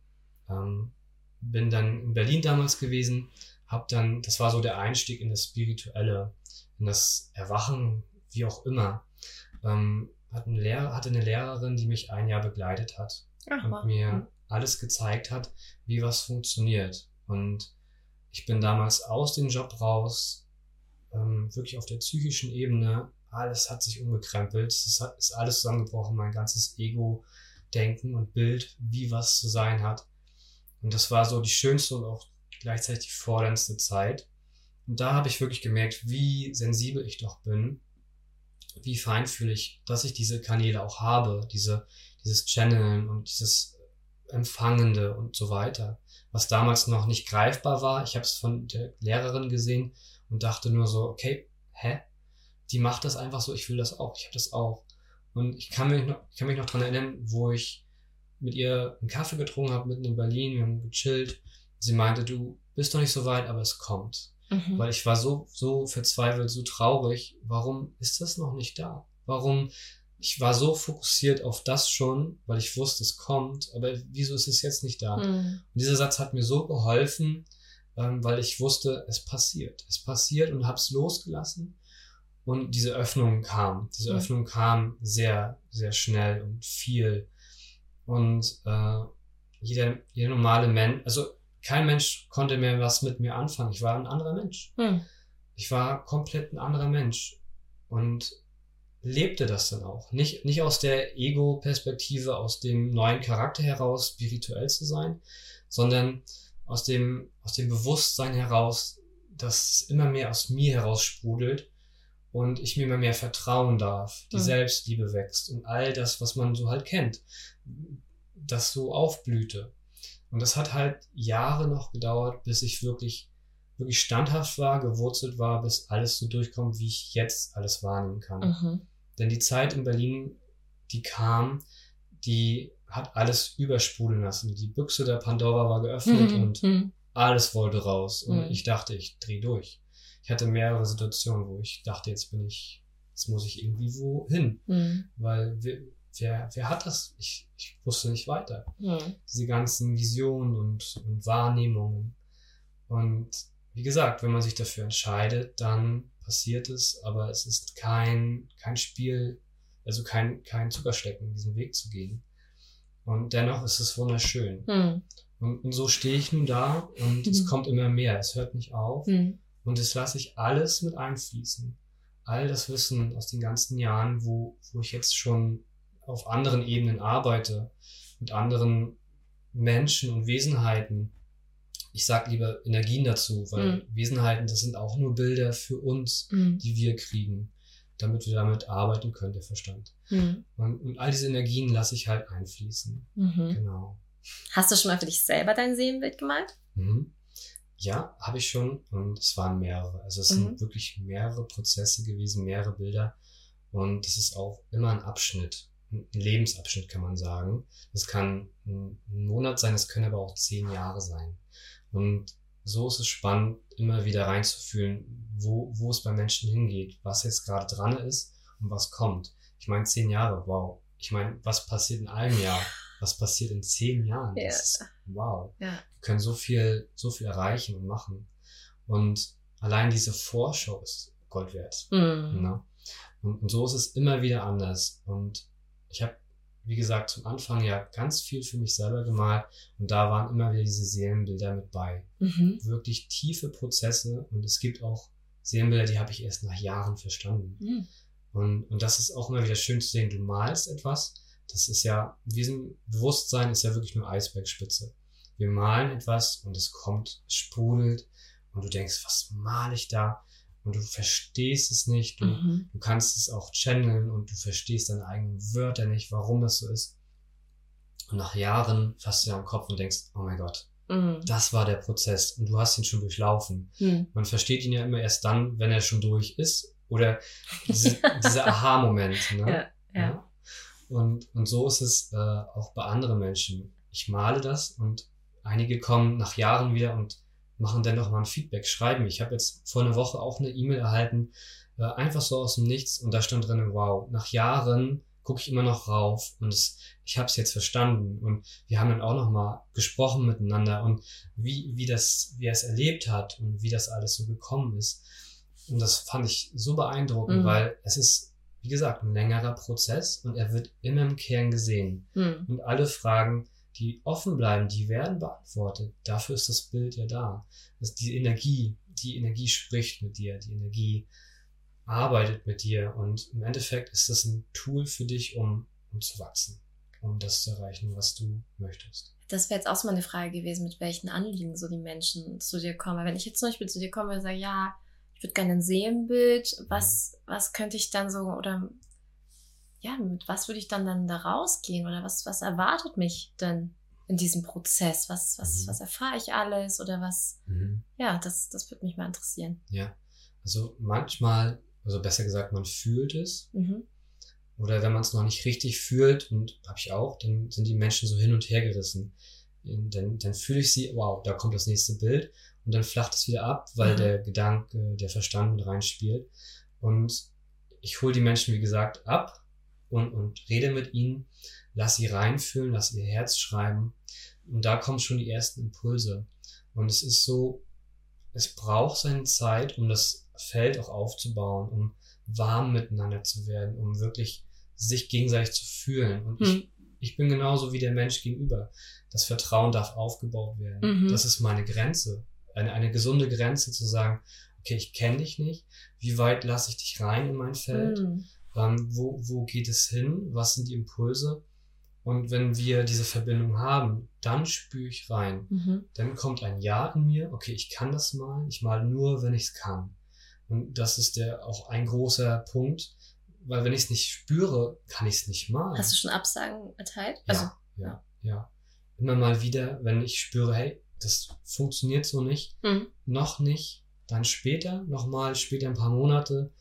Ähm, bin dann in Berlin damals gewesen, habe dann, das war so der Einstieg in das Spirituelle, in das Erwachen, wie auch immer. Hatte, eine Lehrer, hatte eine Lehrerin, die mich ein Jahr begleitet hat Ach, und mir alles gezeigt hat, wie was funktioniert. Und ich bin damals aus dem Job raus, ähm, wirklich auf der psychischen Ebene, alles hat sich umgekrempelt, es ist alles zusammengebrochen, mein ganzes Ego-Denken und Bild, wie was zu sein hat. Und das war so die schönste und auch gleichzeitig die forderndste Zeit. Und da habe ich wirklich gemerkt, wie sensibel ich doch bin, wie feinfühlig, dass ich diese Kanäle auch habe, diese, dieses Channeln und dieses Empfangende und so weiter, was damals noch nicht greifbar war. Ich habe es von der Lehrerin gesehen und dachte nur so, okay, hä? Die macht das einfach so, ich will das auch, ich habe das auch. Und ich kann mich noch, ich kann mich noch dran erinnern, wo ich mit ihr einen Kaffee getrunken habe, mitten in Berlin, wir haben gechillt. Sie meinte, du bist doch nicht so weit, aber es kommt. Mhm. Weil ich war so, so verzweifelt, so traurig. Warum ist das noch nicht da? Warum ich war so fokussiert auf das schon, weil ich wusste, es kommt, aber wieso ist es jetzt nicht da? Mhm. Und dieser Satz hat mir so geholfen, ähm, weil ich wusste, es passiert. Es passiert und hab's losgelassen. Und diese Öffnung kam. Diese mhm. Öffnung kam sehr, sehr schnell und viel. Und äh, jeder, jeder normale Mensch, also kein Mensch konnte mehr was mit mir anfangen. Ich war ein anderer Mensch. Mhm. Ich war komplett ein anderer Mensch. Und lebte das dann auch. Nicht, nicht aus der Ego-Perspektive, aus dem neuen Charakter heraus spirituell zu sein, sondern aus dem, aus dem Bewusstsein heraus, dass immer mehr aus mir heraus sprudelt und ich mir immer mehr vertrauen darf, die mhm. Selbstliebe wächst und all das, was man so halt kennt, das so aufblühte. Und das hat halt Jahre noch gedauert, bis ich wirklich, wirklich standhaft war, gewurzelt war, bis alles so durchkommt, wie ich jetzt alles wahrnehmen kann. Mhm. Denn die Zeit in Berlin, die kam, die hat alles übersprudeln lassen. Die Büchse der Pandora war geöffnet mhm. und mhm. alles wollte raus. Und mhm. ich dachte, ich drehe durch. Ich hatte mehrere Situationen, wo ich dachte, jetzt bin ich, jetzt muss ich irgendwie wohin. Mhm. Weil wer, wer, wer hat das? Ich, ich wusste nicht weiter. Mhm. Diese ganzen Visionen und, und Wahrnehmungen. Und wie gesagt, wenn man sich dafür entscheidet, dann passiert ist, aber es ist kein, kein Spiel, also kein, kein Zuckerstecken, diesen Weg zu gehen. Und dennoch ist es wunderschön. Mhm. Und, und, so stehe ich nun da und mhm. es kommt immer mehr, es hört nicht auf. Mhm. Und es lasse ich alles mit einfließen. All das Wissen aus den ganzen Jahren, wo, wo ich jetzt schon auf anderen Ebenen arbeite, mit anderen Menschen und Wesenheiten, ich sag lieber Energien dazu, weil mhm. Wesenheiten, das sind auch nur Bilder für uns, mhm. die wir kriegen, damit wir damit arbeiten können, der Verstand. Mhm. Und, und, all diese Energien lasse ich halt einfließen. Mhm. Genau. Hast du schon mal für dich selber dein Seelenbild gemalt? Mhm. Ja, habe ich schon und es waren mehrere. Also es sind mhm. wirklich mehrere Prozesse gewesen, mehrere Bilder und das ist auch immer ein Abschnitt ein Lebensabschnitt, kann man sagen. Das kann ein Monat sein, das können aber auch zehn Jahre sein. Und so ist es spannend, immer wieder reinzufühlen, wo, wo es bei Menschen hingeht, was jetzt gerade dran ist und was kommt. Ich meine, zehn Jahre, wow. Ich meine, was passiert in einem Jahr? Was passiert in zehn Jahren? Ja. Das ist, wow. Ja. Wir können so viel, so viel erreichen und machen. Und allein diese Vorschau ist Gold wert. Mhm. Ne? Und, und so ist es immer wieder anders. Und ich habe wie gesagt, zum Anfang ja ganz viel für mich selber gemalt und da waren immer wieder diese Seelenbilder mit bei. Mhm. Wirklich tiefe Prozesse und es gibt auch Seelenbilder, die habe ich erst nach Jahren verstanden. Mhm. Und, und das ist auch immer wieder schön zu sehen, du malst etwas, das ist ja, diesem Bewusstsein ist ja wirklich nur Eisbergspitze. Wir malen etwas und es kommt, es sprudelt und du denkst, was male ich da? Und du verstehst es nicht, du, mhm. du kannst es auch channeln und du verstehst deine eigenen Wörter nicht, warum das so ist. Und nach Jahren fasst du dir am Kopf und denkst, oh mein Gott, mhm. das war der Prozess und du hast ihn schon durchlaufen. Mhm. Man versteht ihn ja immer erst dann, wenn er schon durch ist oder diese, dieser Aha-Moment. Ne? Ja, ja. Und, und so ist es äh, auch bei anderen Menschen. Ich male das und einige kommen nach Jahren wieder und machen dann auch mal ein Feedback, schreiben. Ich habe jetzt vor einer Woche auch eine E-Mail erhalten, äh, einfach so aus dem Nichts. Und da stand drin, wow, nach Jahren gucke ich immer noch rauf. Und es, ich habe es jetzt verstanden. Und wir haben dann auch noch mal gesprochen miteinander. Und wie wie das wie er es erlebt hat und wie das alles so gekommen ist. Und das fand ich so beeindruckend, mhm. weil es ist wie gesagt ein längerer Prozess. Und er wird immer im Kern gesehen. Mhm. und alle Fragen die offen bleiben, die werden beantwortet. Dafür ist das Bild ja da. Dass die Energie, die Energie spricht mit dir, die Energie arbeitet mit dir und im Endeffekt ist das ein Tool für dich, um, um zu wachsen, um das zu erreichen, was du möchtest. Das wäre jetzt auch so mal eine Frage gewesen, mit welchen Anliegen so die Menschen zu dir kommen. wenn ich jetzt zum Beispiel zu dir komme und sage, ja, ich würde gerne ein Seelenbild, was, was könnte ich dann so, oder ja, mit was würde ich dann, dann da rausgehen oder was, was erwartet mich denn in diesem Prozess? Was, was, mhm. was erfahre ich alles oder was? Mhm. Ja, das, das würde mich mal interessieren. Ja, also manchmal, also besser gesagt, man fühlt es. Mhm. Oder wenn man es noch nicht richtig fühlt, und habe ich auch, dann sind die Menschen so hin und her gerissen. Dann, dann fühle ich sie, wow, da kommt das nächste Bild. Und dann flacht es wieder ab, weil mhm. der Gedanke, der Verstand mit reinspielt. Und ich hole die Menschen, wie gesagt, ab und, und rede mit ihnen, lass sie reinfühlen, lass ihr Herz schreiben. Und da kommen schon die ersten Impulse. Und es ist so, es braucht seine Zeit, um das Feld auch aufzubauen, um warm miteinander zu werden, um wirklich sich gegenseitig zu fühlen. Und hm. ich, ich bin genauso wie der Mensch gegenüber. Das Vertrauen darf aufgebaut werden. Mhm. Das ist meine Grenze. Eine, eine gesunde Grenze zu sagen, okay, ich kenne dich nicht. Wie weit lasse ich dich rein in mein Feld? Mhm. Ähm, wo, wo geht es hin? Was sind die Impulse? Und wenn wir diese Verbindung haben, dann spüre ich rein. Mhm. Dann kommt ein Ja in mir. Okay, ich kann das malen. Ich male nur, wenn ich es kann. Und das ist der auch ein großer Punkt, weil wenn ich es nicht spüre, kann ich es nicht malen. Hast du schon Absagen erteilt? Ja, also, ja, ja. Immer mal wieder, wenn ich spüre, hey, das funktioniert so nicht, mhm. noch nicht, dann später, nochmal, später ein paar Monate,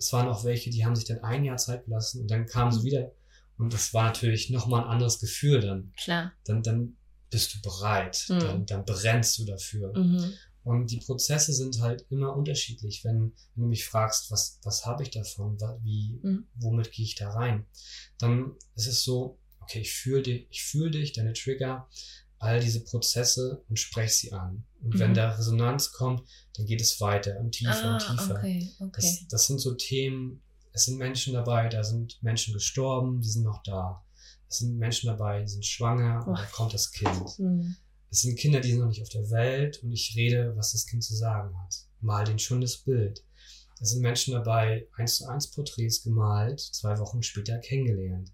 es waren auch welche, die haben sich dann ein Jahr Zeit gelassen und dann kamen sie wieder. Und das war natürlich nochmal ein anderes Gefühl dann. Klar. Dann, dann bist du bereit, mhm. dann, dann brennst du dafür. Mhm. Und die Prozesse sind halt immer unterschiedlich. Wenn, wenn du mich fragst, was, was habe ich davon, wie, mhm. womit gehe ich da rein, dann ist es so, okay, ich fühle dich, ich fühle dich, deine Trigger, all diese Prozesse und spreche sie an. Und mhm. wenn da Resonanz kommt, dann geht es weiter und tiefer ah, und tiefer. Okay, okay. Das, das sind so Themen, es sind Menschen dabei, da sind Menschen gestorben, die sind noch da. Es sind Menschen dabei, die sind schwanger oh. und da kommt das Kind. Mhm. Es sind Kinder, die sind noch nicht auf der Welt und ich rede, was das Kind zu sagen hat. Mal den schon das Bild. Es sind Menschen dabei, eins zu eins Porträts gemalt, zwei Wochen später kennengelernt.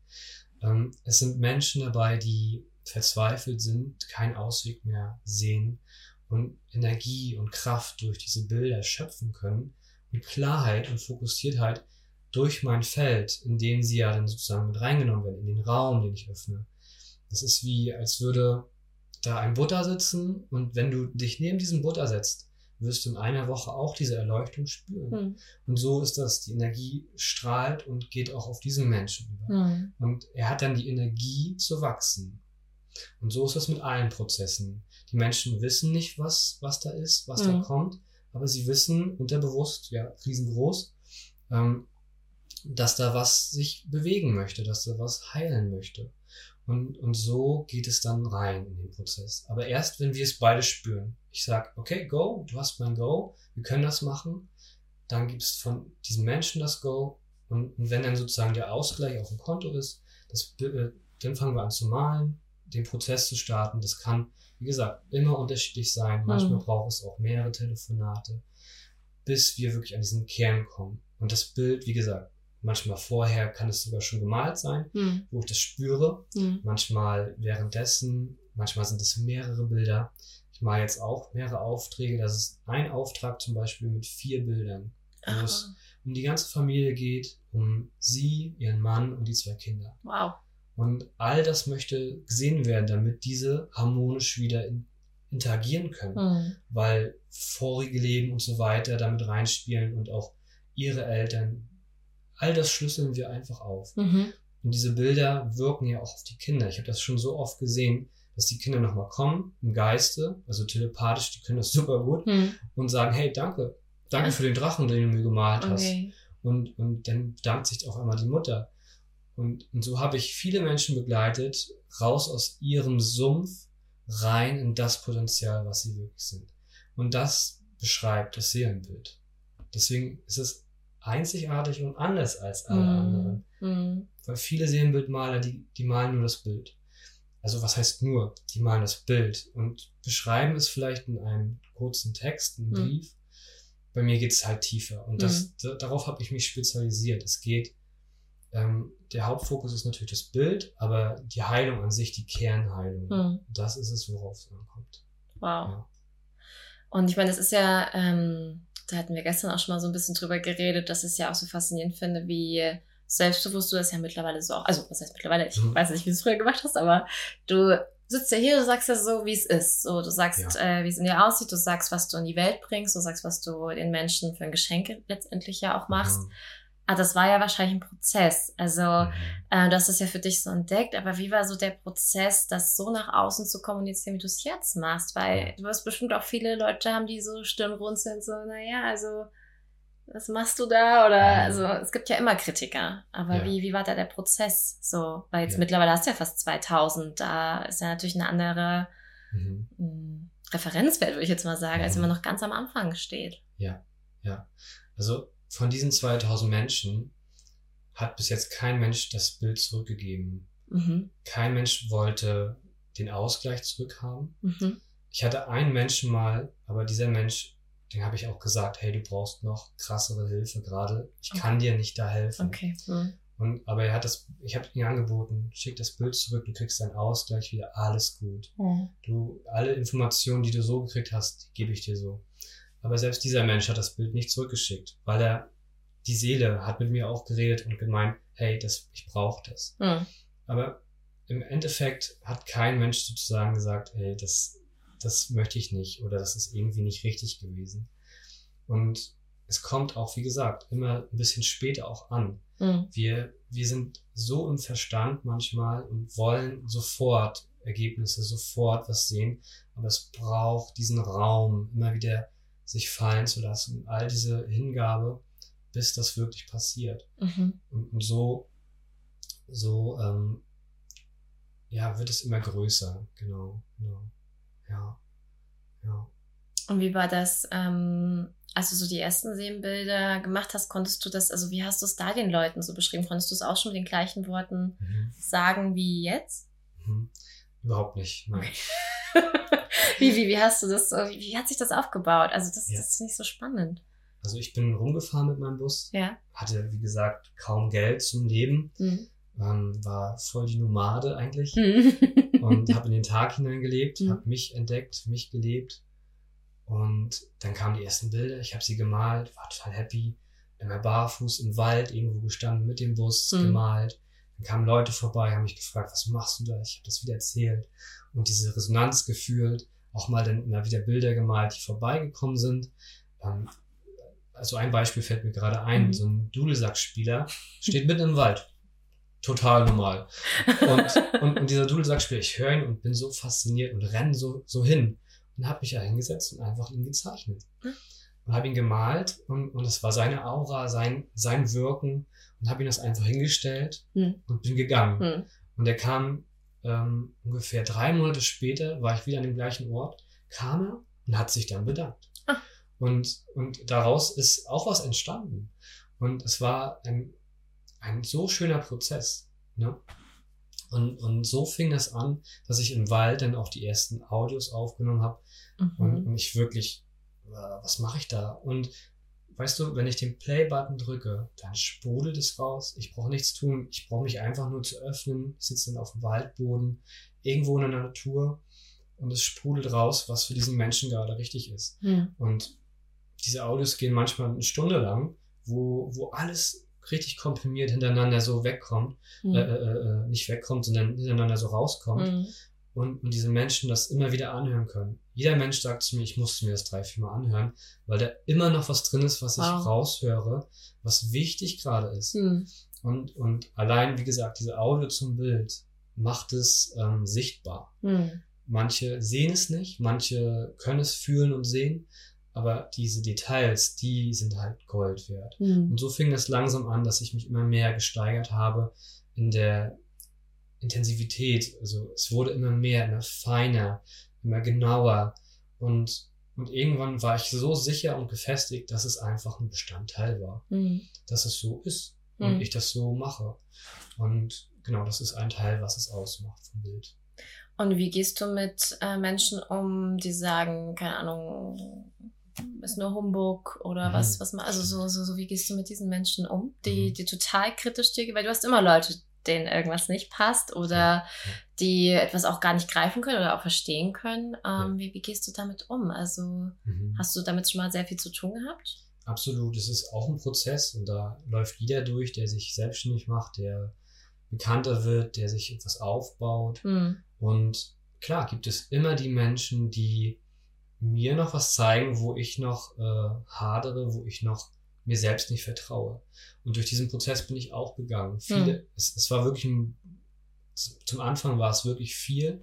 Ähm, es sind Menschen dabei, die verzweifelt sind, keinen Ausweg mehr sehen und Energie und Kraft durch diese Bilder schöpfen können und Klarheit und Fokussiertheit durch mein Feld, in dem sie ja dann sozusagen mit reingenommen werden, in den Raum, den ich öffne. Das ist wie, als würde da ein Butter sitzen und wenn du dich neben diesen Butter setzt, wirst du in einer Woche auch diese Erleuchtung spüren. Mhm. Und so ist das, die Energie strahlt und geht auch auf diesen Menschen über. Mhm. Und er hat dann die Energie zu wachsen. Und so ist das mit allen Prozessen. Die Menschen wissen nicht, was, was da ist, was mhm. da kommt, aber sie wissen unterbewusst, ja, riesengroß, ähm, dass da was sich bewegen möchte, dass da was heilen möchte. Und, und so geht es dann rein in den Prozess. Aber erst, wenn wir es beide spüren. Ich sag, okay, go, du hast mein Go, wir können das machen. Dann gibt es von diesem Menschen das Go. Und, und wenn dann sozusagen der Ausgleich auf dem Konto ist, das, äh, dann fangen wir an zu malen, den Prozess zu starten. Das kann, wie gesagt, immer unterschiedlich sein. Manchmal mhm. braucht es auch mehrere Telefonate, bis wir wirklich an diesen Kern kommen. Und das Bild, wie gesagt, manchmal vorher kann es sogar schon gemalt sein, mhm. wo ich das spüre. Mhm. Manchmal währenddessen, manchmal sind es mehrere Bilder. Ich mache jetzt auch mehrere Aufträge. Das ist ein Auftrag zum Beispiel mit vier Bildern, wo es um die ganze Familie geht, um sie, ihren Mann und die zwei Kinder. Wow. Und all das möchte gesehen werden, damit diese harmonisch wieder in, interagieren können, mhm. weil vorige Leben und so weiter damit reinspielen und auch ihre Eltern. All das schlüsseln wir einfach auf. Mhm. Und diese Bilder wirken ja auch auf die Kinder. Ich habe das schon so oft gesehen, dass die Kinder nochmal kommen im Geiste, also telepathisch, die können das super gut mhm. und sagen, hey, danke, danke für den Drachen, den du mir gemalt okay. hast. Und, und dann dankt sich auch einmal die Mutter. Und, und so habe ich viele Menschen begleitet, raus aus ihrem Sumpf, rein in das Potenzial, was sie wirklich sind. Und das beschreibt das Seelenbild. Deswegen ist es einzigartig und anders als alle mm. anderen. Mm. Weil viele Seelenbildmaler, die, die malen nur das Bild. also was heißt nur, die malen das Bild und beschreiben es vielleicht in einem kurzen Text, einem mhm. Brief. Bei mir geht es halt tiefer und das, mhm. darauf habe ich mich spezialisiert. Es geht, ähm, der Hauptfokus ist natürlich das Bild, aber die Heilung an sich, die Kernheilung, mhm. das ist es, worauf es ankommt. Wow. Ja. Und ich meine, das ist ja, ähm, da hatten wir gestern auch schon mal so ein bisschen drüber geredet, dass ich es ja auch so faszinierend finde, wie selbstbewusst du das ja mittlerweile so auch, also was heißt mittlerweile, ich mhm. weiß nicht, wie du es früher gemacht hast, aber du sitzt ja hier, du sagst ja so, wie es ist. So, du sagst, ja. äh, wie es in dir aussieht, du sagst, was du in die Welt bringst, du sagst, was du den Menschen für ein Geschenk letztendlich ja auch machst. Mhm. Ah, das war ja wahrscheinlich ein Prozess. Also, mhm. äh, du hast es ja für dich so entdeckt, aber wie war so der Prozess, das so nach außen zu kommunizieren, wie du es jetzt machst? Weil du wirst bestimmt auch viele Leute haben, die so Stirnrunzeln, so, naja, also, was machst du da? Oder also es gibt ja immer Kritiker. Aber ja. wie, wie war da der Prozess? So, weil jetzt ja. mittlerweile hast du ja fast 2000. Da ist ja natürlich eine andere mhm. Hm, Referenzwert, würde ich jetzt mal sagen, mhm. als wenn man noch ganz am Anfang steht. Ja, ja. Also von diesen 2000 Menschen hat bis jetzt kein Mensch das Bild zurückgegeben. Mhm. Kein Mensch wollte den Ausgleich zurückhaben. Mhm. Ich hatte einen Menschen mal, aber dieser Mensch den habe ich auch gesagt, hey, du brauchst noch krassere Hilfe gerade. Ich okay. kann dir nicht da helfen. Okay. Mhm. Und, aber er hat das, ich habe ihm angeboten, schick das Bild zurück, du kriegst deinen Ausgleich wieder, alles gut. Mhm. Du, alle Informationen, die du so gekriegt hast, die gebe ich dir so. Aber selbst dieser Mensch hat das Bild nicht zurückgeschickt, weil er, die Seele hat mit mir auch geredet und gemeint, hey, das, ich brauche das. Mhm. Aber im Endeffekt hat kein Mensch sozusagen gesagt, hey, das, das möchte ich nicht oder das ist irgendwie nicht richtig gewesen. Und es kommt auch, wie gesagt, immer ein bisschen später auch an. Mhm. Wir, wir sind so im Verstand manchmal und wollen sofort Ergebnisse, sofort was sehen, aber es braucht diesen Raum, immer wieder sich fallen zu lassen, all diese Hingabe, bis das wirklich passiert. Mhm. Und, und, so, so, ähm, ja, wird es immer größer, genau, genau. Ja. Ja. Und wie war das, ähm, als du so die ersten Seelenbilder gemacht hast, konntest du das, also wie hast du es da den Leuten so beschrieben? Konntest du es auch schon mit den gleichen Worten mhm. sagen wie jetzt? Mhm. Überhaupt nicht, nein. wie, wie, wie hast du das, wie, wie hat sich das aufgebaut? Also das, ja. das ist nicht so spannend. Also ich bin rumgefahren mit meinem Bus, ja. hatte wie gesagt kaum Geld zum Leben, mhm. ähm, war voll die Nomade eigentlich. Mhm und habe in den Tag hineingelebt, mhm. habe mich entdeckt, mich gelebt. Und dann kamen die ersten Bilder, ich habe sie gemalt, war total happy. Immer barfuß im Wald irgendwo gestanden, mit dem Bus mhm. gemalt. Dann kamen Leute vorbei, haben mich gefragt, was machst du da? Ich habe das wieder erzählt und diese Resonanz gefühlt. Auch mal dann immer wieder Bilder gemalt, die vorbeigekommen sind. Ähm, also ein Beispiel fällt mir gerade ein, mhm. so ein Dudelsackspieler steht mitten im Wald total normal. Und, und, und dieser Dudelsackspieler, ich höre ihn und bin so fasziniert und renne so, so hin und habe mich da hingesetzt und einfach ihn gezeichnet. Und habe ihn gemalt und, und es war seine Aura, sein, sein Wirken und habe ihn das einfach hingestellt mhm. und bin gegangen. Mhm. Und er kam ähm, ungefähr drei Monate später, war ich wieder an dem gleichen Ort, kam er und hat sich dann bedankt. Ah. Und, und daraus ist auch was entstanden. Und es war ein ein so schöner Prozess. Ne? Und, und so fing das an, dass ich im Wald dann auch die ersten Audios aufgenommen habe mhm. und, und ich wirklich, was mache ich da? Und weißt du, wenn ich den Play-Button drücke, dann sprudelt es raus. Ich brauche nichts tun. Ich brauche mich einfach nur zu öffnen. Ich sitze dann auf dem Waldboden, irgendwo in der Natur und es sprudelt raus, was für diesen Menschen gerade richtig ist. Mhm. Und diese Audios gehen manchmal eine Stunde lang, wo, wo alles richtig komprimiert hintereinander so wegkommt, mhm. Äh, äh, äh, nicht wegkommt, sondern hintereinander so rauskommt. Mhm. Und, und diese Menschen das immer wieder anhören können. Jeder Mensch sagt zu mir, ich musste mir das drei, vier Mal anhören, weil da immer noch was drin ist, was wow. ich raushöre, was wichtig gerade ist. Mhm. Und, und allein, wie gesagt, diese Audio zum Bild macht es ähm, sichtbar. Mhm. Manche sehen es nicht, manche können es fühlen und sehen, aber diese Details, die sind halt Gold wert. Mhm. Und so fing es langsam an, dass ich mich immer mehr gesteigert habe in der Intensivität. Also es wurde immer mehr, immer feiner, immer genauer. Und, und irgendwann war ich so sicher und gefestigt, dass es einfach ein Bestandteil war. Mhm. Dass es so ist und mhm. ich das so mache. Und genau, das ist ein Teil, was es ausmacht vom Bild. Und wie gehst du mit äh, Menschen um, die sagen, keine Ahnung, ist nur Humbug oder mhm. was, was man, also so, so, so, wie gehst du mit diesen Menschen um, die, mhm. die total kritisch dir, weil du hast immer Leute, denen irgendwas nicht passt oder die etwas auch gar nicht greifen können oder auch verstehen können. Ähm, wie, wie gehst du damit um? Also mhm. hast du damit schon mal sehr viel zu tun gehabt? Absolut, es ist auch ein Prozess und da läuft jeder durch, der sich selbstständig macht, der bekannter wird, der sich etwas aufbaut. Mhm. Und klar gibt es immer die Menschen, die mir noch was zeigen, wo ich noch äh, hadere, wo ich noch mir selbst nicht vertraue. Und durch diesen Prozess bin ich auch gegangen. Viele, mhm. es, es war wirklich ein, zum Anfang war es wirklich viel,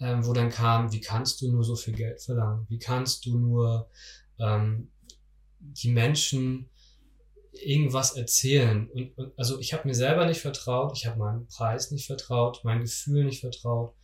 ähm, wo dann kam, wie kannst du nur so viel Geld verlangen? Wie kannst du nur ähm, die Menschen irgendwas erzählen? Und, und also ich habe mir selber nicht vertraut, ich habe meinem Preis nicht vertraut, mein Gefühl nicht vertraut.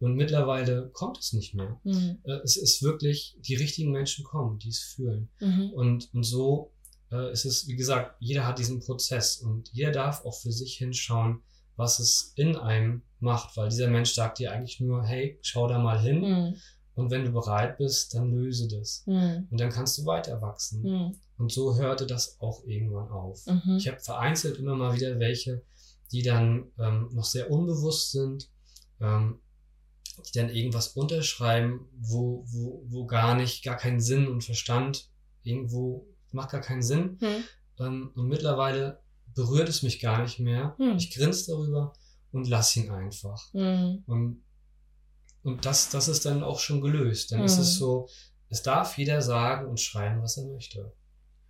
Und mittlerweile kommt es nicht mehr. Mhm. Es ist wirklich, die richtigen Menschen kommen, die es fühlen. Mhm. Und, und so äh, ist es, wie gesagt, jeder hat diesen Prozess und jeder darf auch für sich hinschauen, was es in einem macht, weil dieser Mensch sagt dir eigentlich nur, hey, schau da mal hin. Mhm. Und wenn du bereit bist, dann löse das. Mhm. Und dann kannst du weiter wachsen. Mhm. Und so hörte das auch irgendwann auf. Mhm. Ich habe vereinzelt immer mal wieder welche, die dann ähm, noch sehr unbewusst sind, ähm, die dann irgendwas unterschreiben, wo, wo, wo gar nicht, gar keinen Sinn und Verstand irgendwo, macht gar keinen Sinn. Hm. Ähm, und mittlerweile berührt es mich gar nicht mehr. Hm. Ich grinse darüber und lass ihn einfach. Hm. Und, und das, das ist dann auch schon gelöst. Dann ist es hm. so, es darf jeder sagen und schreiben, was er möchte.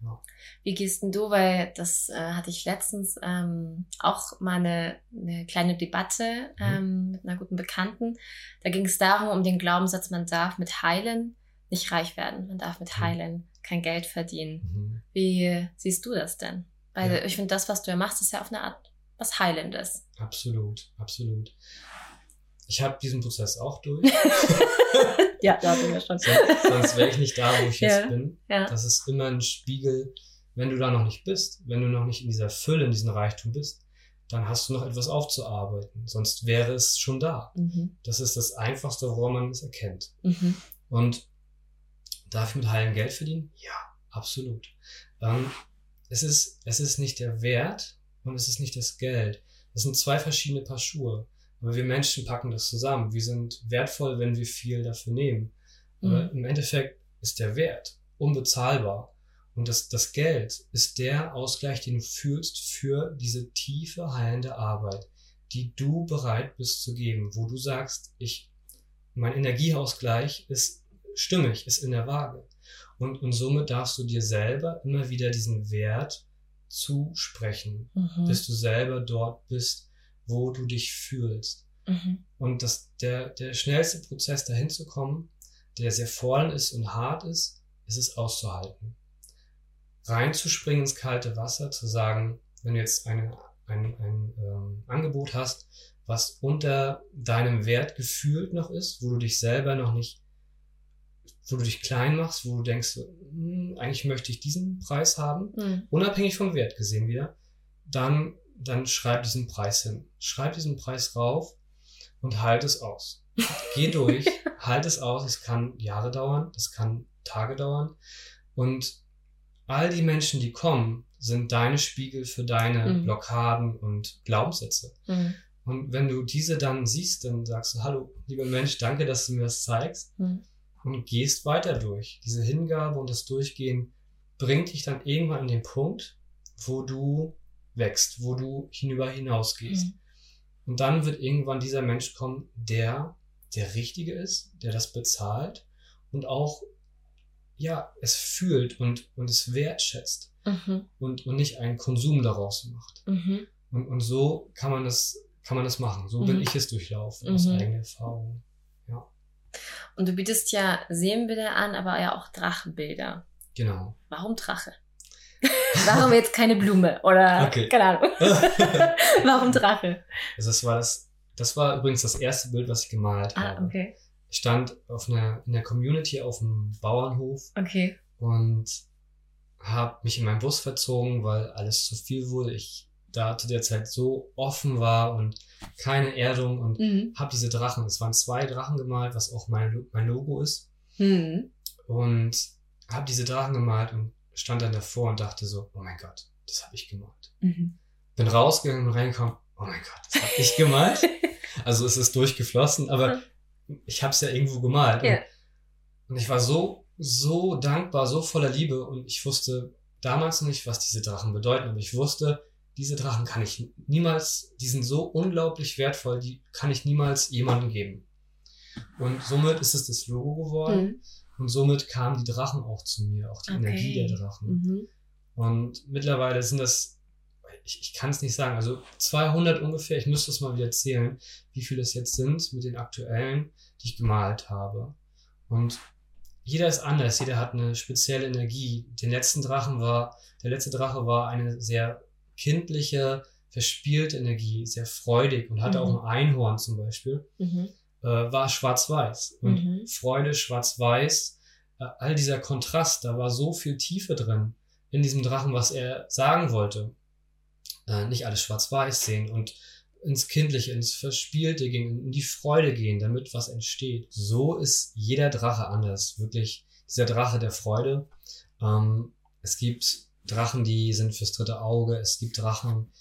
Ja. Wie gehst denn du, weil das äh, hatte ich letztens ähm, auch mal eine, eine kleine Debatte mhm. ähm, mit einer guten Bekannten. Da ging es darum, um den Glaubenssatz, man darf mit Heilen nicht reich werden, man darf mit mhm. Heilen kein Geld verdienen. Mhm. Wie siehst du das denn? Weil ja. ich finde, das, was du ja machst, ist ja auf eine Art was Heilendes. Absolut, absolut. Ich habe diesen Prozess auch durch. ja, da bin ich schon. Sonst, sonst wäre ich nicht da, wo ich ja. jetzt bin. Ja. Das ist immer ein Spiegel, wenn du da noch nicht bist, wenn du noch nicht in dieser Fülle, in diesem Reichtum bist, dann hast du noch etwas aufzuarbeiten. Sonst wäre es schon da. Mhm. Das ist das Einfachste, woran man es erkennt. Mhm. Und darf ich mit Heilen Geld verdienen? Ja, absolut. Ähm, es, ist, es ist nicht der Wert und es ist nicht das Geld. Das sind zwei verschiedene Paar Schuhe. Aber wir Menschen packen das zusammen. Wir sind wertvoll, wenn wir viel dafür nehmen. Aber mhm. im Endeffekt ist der Wert unbezahlbar. Und das, das Geld ist der Ausgleich, den du fühlst für diese tiefe, heilende Arbeit, die du bereit bist zu geben, wo du sagst, ich, mein Energieausgleich ist stimmig, ist in der Waage. Und, und somit darfst du dir selber immer wieder diesen Wert zusprechen, mhm. dass du selber dort bist, wo du dich fühlst. Mhm. Und das, der, der schnellste Prozess, dahin zu kommen, der sehr fordernd ist und hart ist, ist es auszuhalten. Reinzuspringen ins kalte Wasser, zu sagen, wenn du jetzt eine, ein, ein ähm, Angebot hast, was unter deinem Wert gefühlt noch ist, wo du dich selber noch nicht, wo du dich klein machst, wo du denkst, hm, eigentlich möchte ich diesen Preis haben, mhm. unabhängig vom Wert gesehen wieder, dann dann schreib diesen Preis hin. Schreib diesen Preis rauf und halt es aus. Geh durch, halt es aus. Es kann Jahre dauern, es kann Tage dauern. Und all die Menschen, die kommen, sind deine Spiegel für deine mhm. Blockaden und Glaubenssätze. Mhm. Und wenn du diese dann siehst, dann sagst du, hallo, lieber Mensch, danke, dass du mir das zeigst. Mhm. Und gehst weiter durch. Diese Hingabe und das Durchgehen bringt dich dann irgendwann an den Punkt, wo du wächst, wo du hinüber hinausgehst. Mhm. Und dann wird irgendwann dieser Mensch kommen, der der Richtige ist, der das bezahlt und auch, ja, es fühlt und, und es wertschätzt mhm. und, und nicht einen Konsum daraus macht. Mhm. Und, und so kann man das, kann man das machen. So bin mhm. ich es durchlaufen, aus mhm. eigener Erfahrung. Und du bietest ja Seelenbilder an, aber ja auch Drachenbilder. Genau. Warum Drache? Warum jetzt keine Blume? Oder okay. keine Ahnung. Warum Drache? Also das war das, das war übrigens das erste Bild, was ich gemalt ah, habe. Okay. Ich stand auf einer, in der Community auf dem Bauernhof okay. und habe mich in meinen Bus verzogen, weil alles zu viel wurde. Ich da zu der Zeit so offen war und keine Erdung und mhm. habe diese Drachen, es waren zwei Drachen gemalt, was auch mein, mein Logo ist. Mhm. Und habe diese Drachen gemalt und stand dann davor und dachte so, oh mein Gott, das habe ich gemalt. Mhm. Bin rausgegangen und reingekommen, oh mein Gott, das habe ich gemalt. also es ist durchgeflossen, aber ich habe es ja irgendwo gemalt. Ja. Und, und ich war so, so dankbar, so voller Liebe und ich wusste damals nicht, was diese Drachen bedeuten, aber ich wusste, diese Drachen kann ich niemals, die sind so unglaublich wertvoll, die kann ich niemals jemandem geben. Und somit ist es das Logo geworden. Mhm. Und somit kamen die Drachen auch zu mir, auch die okay. Energie der Drachen. Mhm. Und mittlerweile sind das, ich, ich kann es nicht sagen, also 200 ungefähr, ich müsste es mal wieder zählen, wie viele es jetzt sind mit den aktuellen, die ich gemalt habe. Und jeder ist anders, jeder hat eine spezielle Energie. Den letzten Drachen war, der letzte Drache war eine sehr kindliche, verspielte Energie, sehr freudig und hatte mhm. auch ein Einhorn zum Beispiel, mhm. äh, war schwarz-weiß. Und mhm. Freude, schwarz-weiß, äh, all dieser Kontrast, da war so viel Tiefe drin in diesem Drachen, was er sagen wollte. Äh, nicht alles schwarz-weiß sehen und ins Kindliche, ins Verspielte gehen, in die Freude gehen, damit was entsteht. So ist jeder Drache anders. Wirklich dieser Drache der Freude. Ähm, es gibt Drachen, die sind fürs dritte Auge. Es gibt Drachen,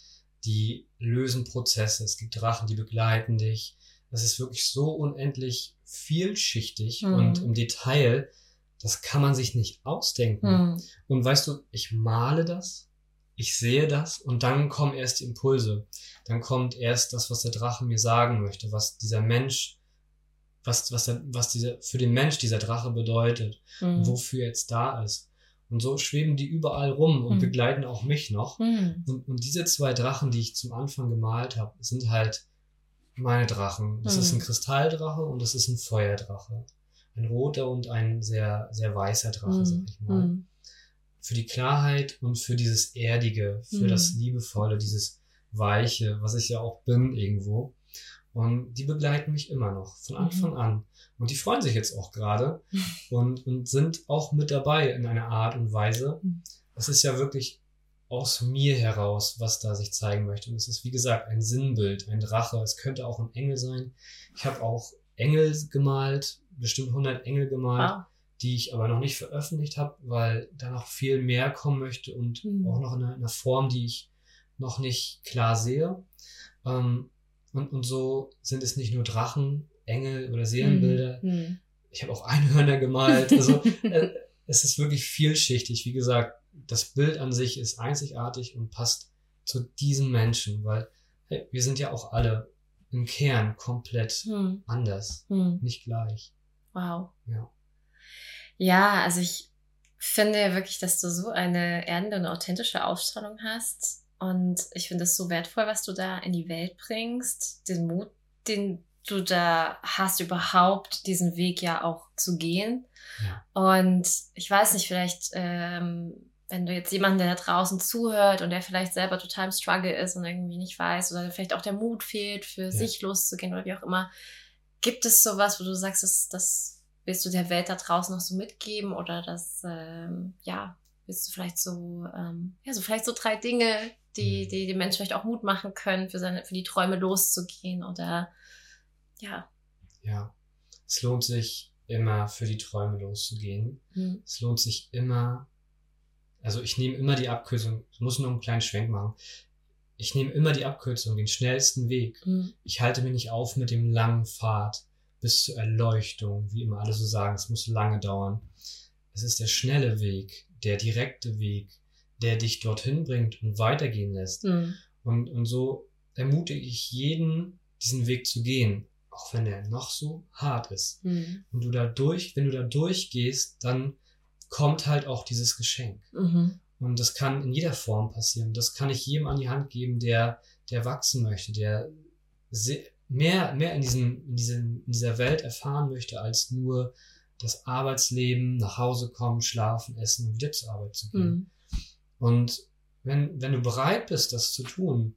die lösen Prozesse. Es gibt Drachen, die begleiten dich. Das ist wirklich so unendlich vielschichtig mhm. und im Detail, das kann man sich nicht ausdenken. Mhm. Und weißt du, ich male das, ich sehe das und dann kommen erst die Impulse. Dann kommt erst das, was der Drache mir sagen möchte, was dieser Mensch, was, was, der, was dieser, für den Mensch dieser Drache bedeutet, mhm. wofür er jetzt da ist. Und so schweben die überall rum und mhm. begleiten auch mich noch. Mhm. Und, und, diese zwei Drachen, die ich zum Anfang gemalt habe, sind halt meine Drachen. Das mhm. ist ein Kristalldrache und das ist ein Feuerdrache. Ein roter und ein sehr, sehr weißer Drache, sag ich mal. Mhm. Für die Klarheit und für dieses Erdige, für das. Liebevolle, dieses Weiche, was ich ja auch bin irgendwo. Und die begleiten mich immer noch, von Anfang mhm. an. Und die freuen sich jetzt auch gerade und, und sind auch mit dabei in einer Art und Weise. Mhm. Es ist ja wirklich aus mir heraus, was da sich zeigen möchte. Und es ist, wie gesagt, ein Sinnbild, ein Drache. Es könnte auch ein Engel sein. Ich habe auch Engel gemalt, bestimmt 100 Engel gemalt, wow. die ich aber noch nicht veröffentlicht habe, weil da noch viel mehr kommen möchte und mhm. auch noch in einer, in einer, Form, die ich noch nicht klar sehe. Ähm, und, und so sind es nicht nur Drachen, Engel oder Seelenbilder. Mhm. mhm. Ich habe auch Einhörner gemalt. Also äh, es ist wirklich vielschichtig. Wie gesagt, das Bild an sich ist einzigartig und passt zu diesem Menschen, weil hey, wir sind ja auch alle im Kern komplett mhm. anders, mhm. nicht gleich. Wow. Ja. Ja, also ich finde ja wirklich, dass du so eine erdende und authentische Ausstrahlung hast. Und ich finde es so wertvoll, was du da in die Welt bringst. Den Mut, den du da hast, überhaupt diesen Weg ja auch zu gehen. Ja. Und ich weiß nicht, vielleicht, ähm, wenn du jetzt jemanden, der da draußen zuhört und der vielleicht selber total im Struggle ist und irgendwie nicht weiß oder vielleicht auch der Mut fehlt, für ja. sich loszugehen oder wie auch immer, gibt es sowas, wo du sagst, das, das willst du der Welt da draußen noch so mitgeben oder das, ähm, ja, willst du vielleicht so, ähm, ja, so vielleicht so drei Dinge, die, mhm. die dem Menschen vielleicht auch Mut machen können, für seine, für die Träume loszugehen oder ja. Ja. Es lohnt sich immer für die Träume loszugehen. Mhm. Es lohnt sich immer, also ich nehme immer die Abkürzung, ich muss nur einen kleinen Schwenk machen. Ich nehme immer die Abkürzung, den schnellsten Weg. Mhm. Ich halte mich nicht auf mit dem langen Pfad bis zur Erleuchtung, wie immer alle so sagen, es muss lange dauern. Es ist der schnelle Weg, der direkte Weg, der dich dorthin bringt und weitergehen lässt. Mhm. Und, und so ermutige ich jeden, diesen Weg zu gehen auch wenn er noch so hart ist. Mhm. Und du da durch, wenn du da durchgehst, dann kommt halt auch dieses Geschenk. Mhm. Und das kann in jeder Form passieren. Das kann ich jedem an die Hand geben, der, der wachsen möchte, der mehr, mehr in, diesem, in, diesem, in dieser Welt erfahren möchte, als nur das Arbeitsleben, nach Hause kommen, schlafen, essen und wieder zur Arbeit zu gehen. Mhm. Und wenn, wenn du bereit bist, das zu tun,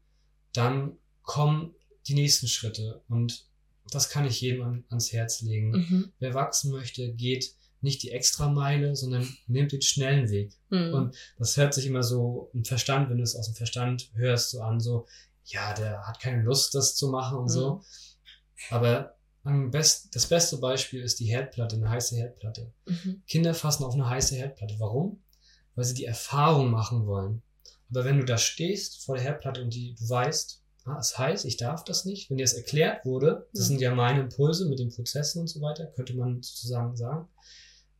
dann kommen die nächsten Schritte. Und das kann ich jedem an, ans Herz legen. Mhm. Wer wachsen möchte, geht nicht die Extrameile, sondern nehmt den schnellen Weg. Mhm. Und das hört sich immer so im Verstand, wenn du es aus dem Verstand hörst, so an, so, ja, der hat keine Lust, das zu machen und mhm. so. Aber am best, das beste Beispiel ist die Herdplatte, eine heiße Herdplatte. Mhm. Kinder fassen auf eine heiße Herdplatte. Warum? Weil sie die Erfahrung machen wollen. Aber wenn du da stehst vor der Herdplatte und die, du weißt, ah, es heißt, ich darf das nicht, wenn dir das erklärt wurde, das mhm. sind ja meine Impulse mit den Prozessen und so weiter, könnte man sozusagen sagen,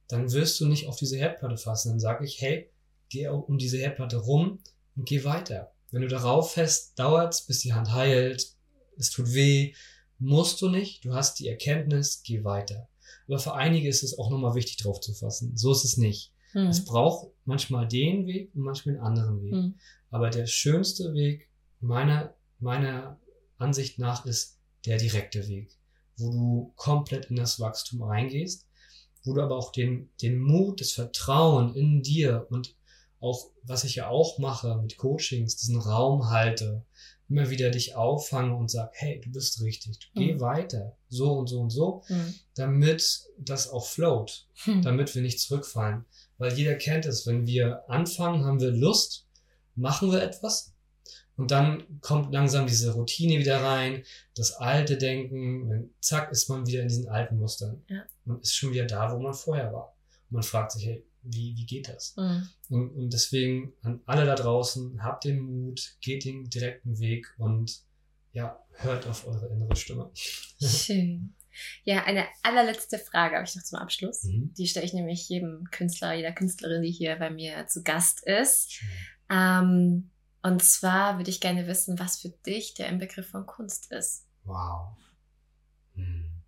dann wirst du nicht auf diese Herdplatte fassen. Dann sage ich, hey, geh um diese Herdplatte rum und geh weiter. Wenn du darauf fest, dauert bis die Hand heilt, es tut weh, musst du nicht, du hast die Erkenntnis, geh weiter. Aber für einige ist es auch nochmal wichtig drauf zu fassen. So ist es nicht. Hm. Es braucht manchmal den Weg und manchmal einen anderen Weg. Hm. Aber der schönste Weg meiner, meiner Ansicht nach ist der direkte Weg, wo du komplett in das Wachstum reingehst, wo du aber auch den, den Mut, das Vertrauen in dir und auch, was ich ja auch mache mit Coachings, diesen Raum halte, immer wieder dich auffange und sag, hey, du bist richtig, du mhm. geh weiter, so und so und so, mhm. damit das auch float, mhm. damit wir nicht zurückfallen. Weil jeder kennt es, wenn wir anfangen, haben wir Lust, machen wir etwas und dann kommt langsam diese Routine wieder rein, das alte Denken, dann zack, ist man wieder in diesen alten Mustern ja. und ist schon wieder da, wo man vorher war. Und man fragt sich, hey, wie, wie geht das? Mhm. Und, und deswegen an alle da draußen, habt den Mut, geht den direkten Weg und ja, hört auf eure innere Stimme. Schön. Ja, eine allerletzte Frage habe ich noch zum Abschluss. Mhm. Die stelle ich nämlich jedem Künstler, jeder Künstlerin, die hier bei mir zu Gast ist. Ähm, und zwar würde ich gerne wissen, was für dich der Inbegriff von Kunst ist. Wow. Hm.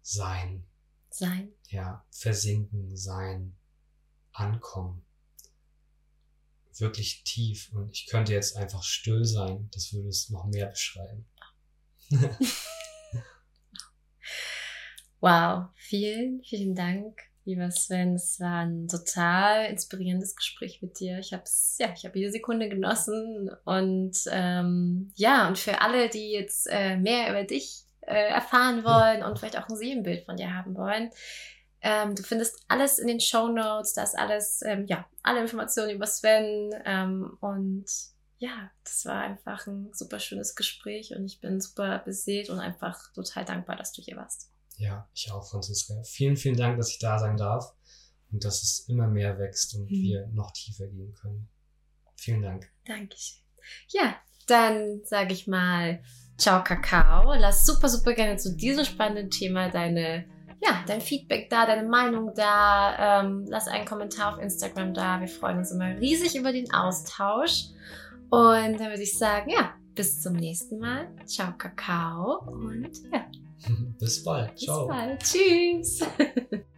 Sein. Sein. Ja, versinken, sein, ankommen. Wirklich tief. Und ich könnte jetzt einfach still sein. Das würde es noch mehr beschreiben. wow. Vielen, vielen Dank, lieber Sven. Es war ein total inspirierendes Gespräch mit dir. Ich habe es, ja, ich habe jede Sekunde genossen. Und ähm, ja, und für alle, die jetzt äh, mehr über dich äh, erfahren wollen und vielleicht auch ein Seelenbild von dir haben wollen. Ähm, du findest alles in den Show Notes, da ist alles, ähm, ja, alle Informationen über Sven ähm, und ja, das war einfach ein super schönes Gespräch und ich bin super beseelt und einfach total dankbar, dass du hier warst. Ja, ich auch, Franziska. Vielen, vielen Dank, dass ich da sein darf und dass es immer mehr wächst und mhm. wir noch tiefer gehen können. Vielen Dank. Dankeschön. Ja, dann sage ich mal, Ciao Kakao. Lass super, super gerne zu diesem spannenden Thema deine, ja, dein Feedback da, deine Meinung da. Ähm, lass einen Kommentar auf Instagram da. Wir freuen uns immer riesig über den Austausch. Und dann würde ich sagen, ja, bis zum nächsten Mal. Ciao Kakao und ja. Bis bald. Ciao. Bis bald. Tschüss.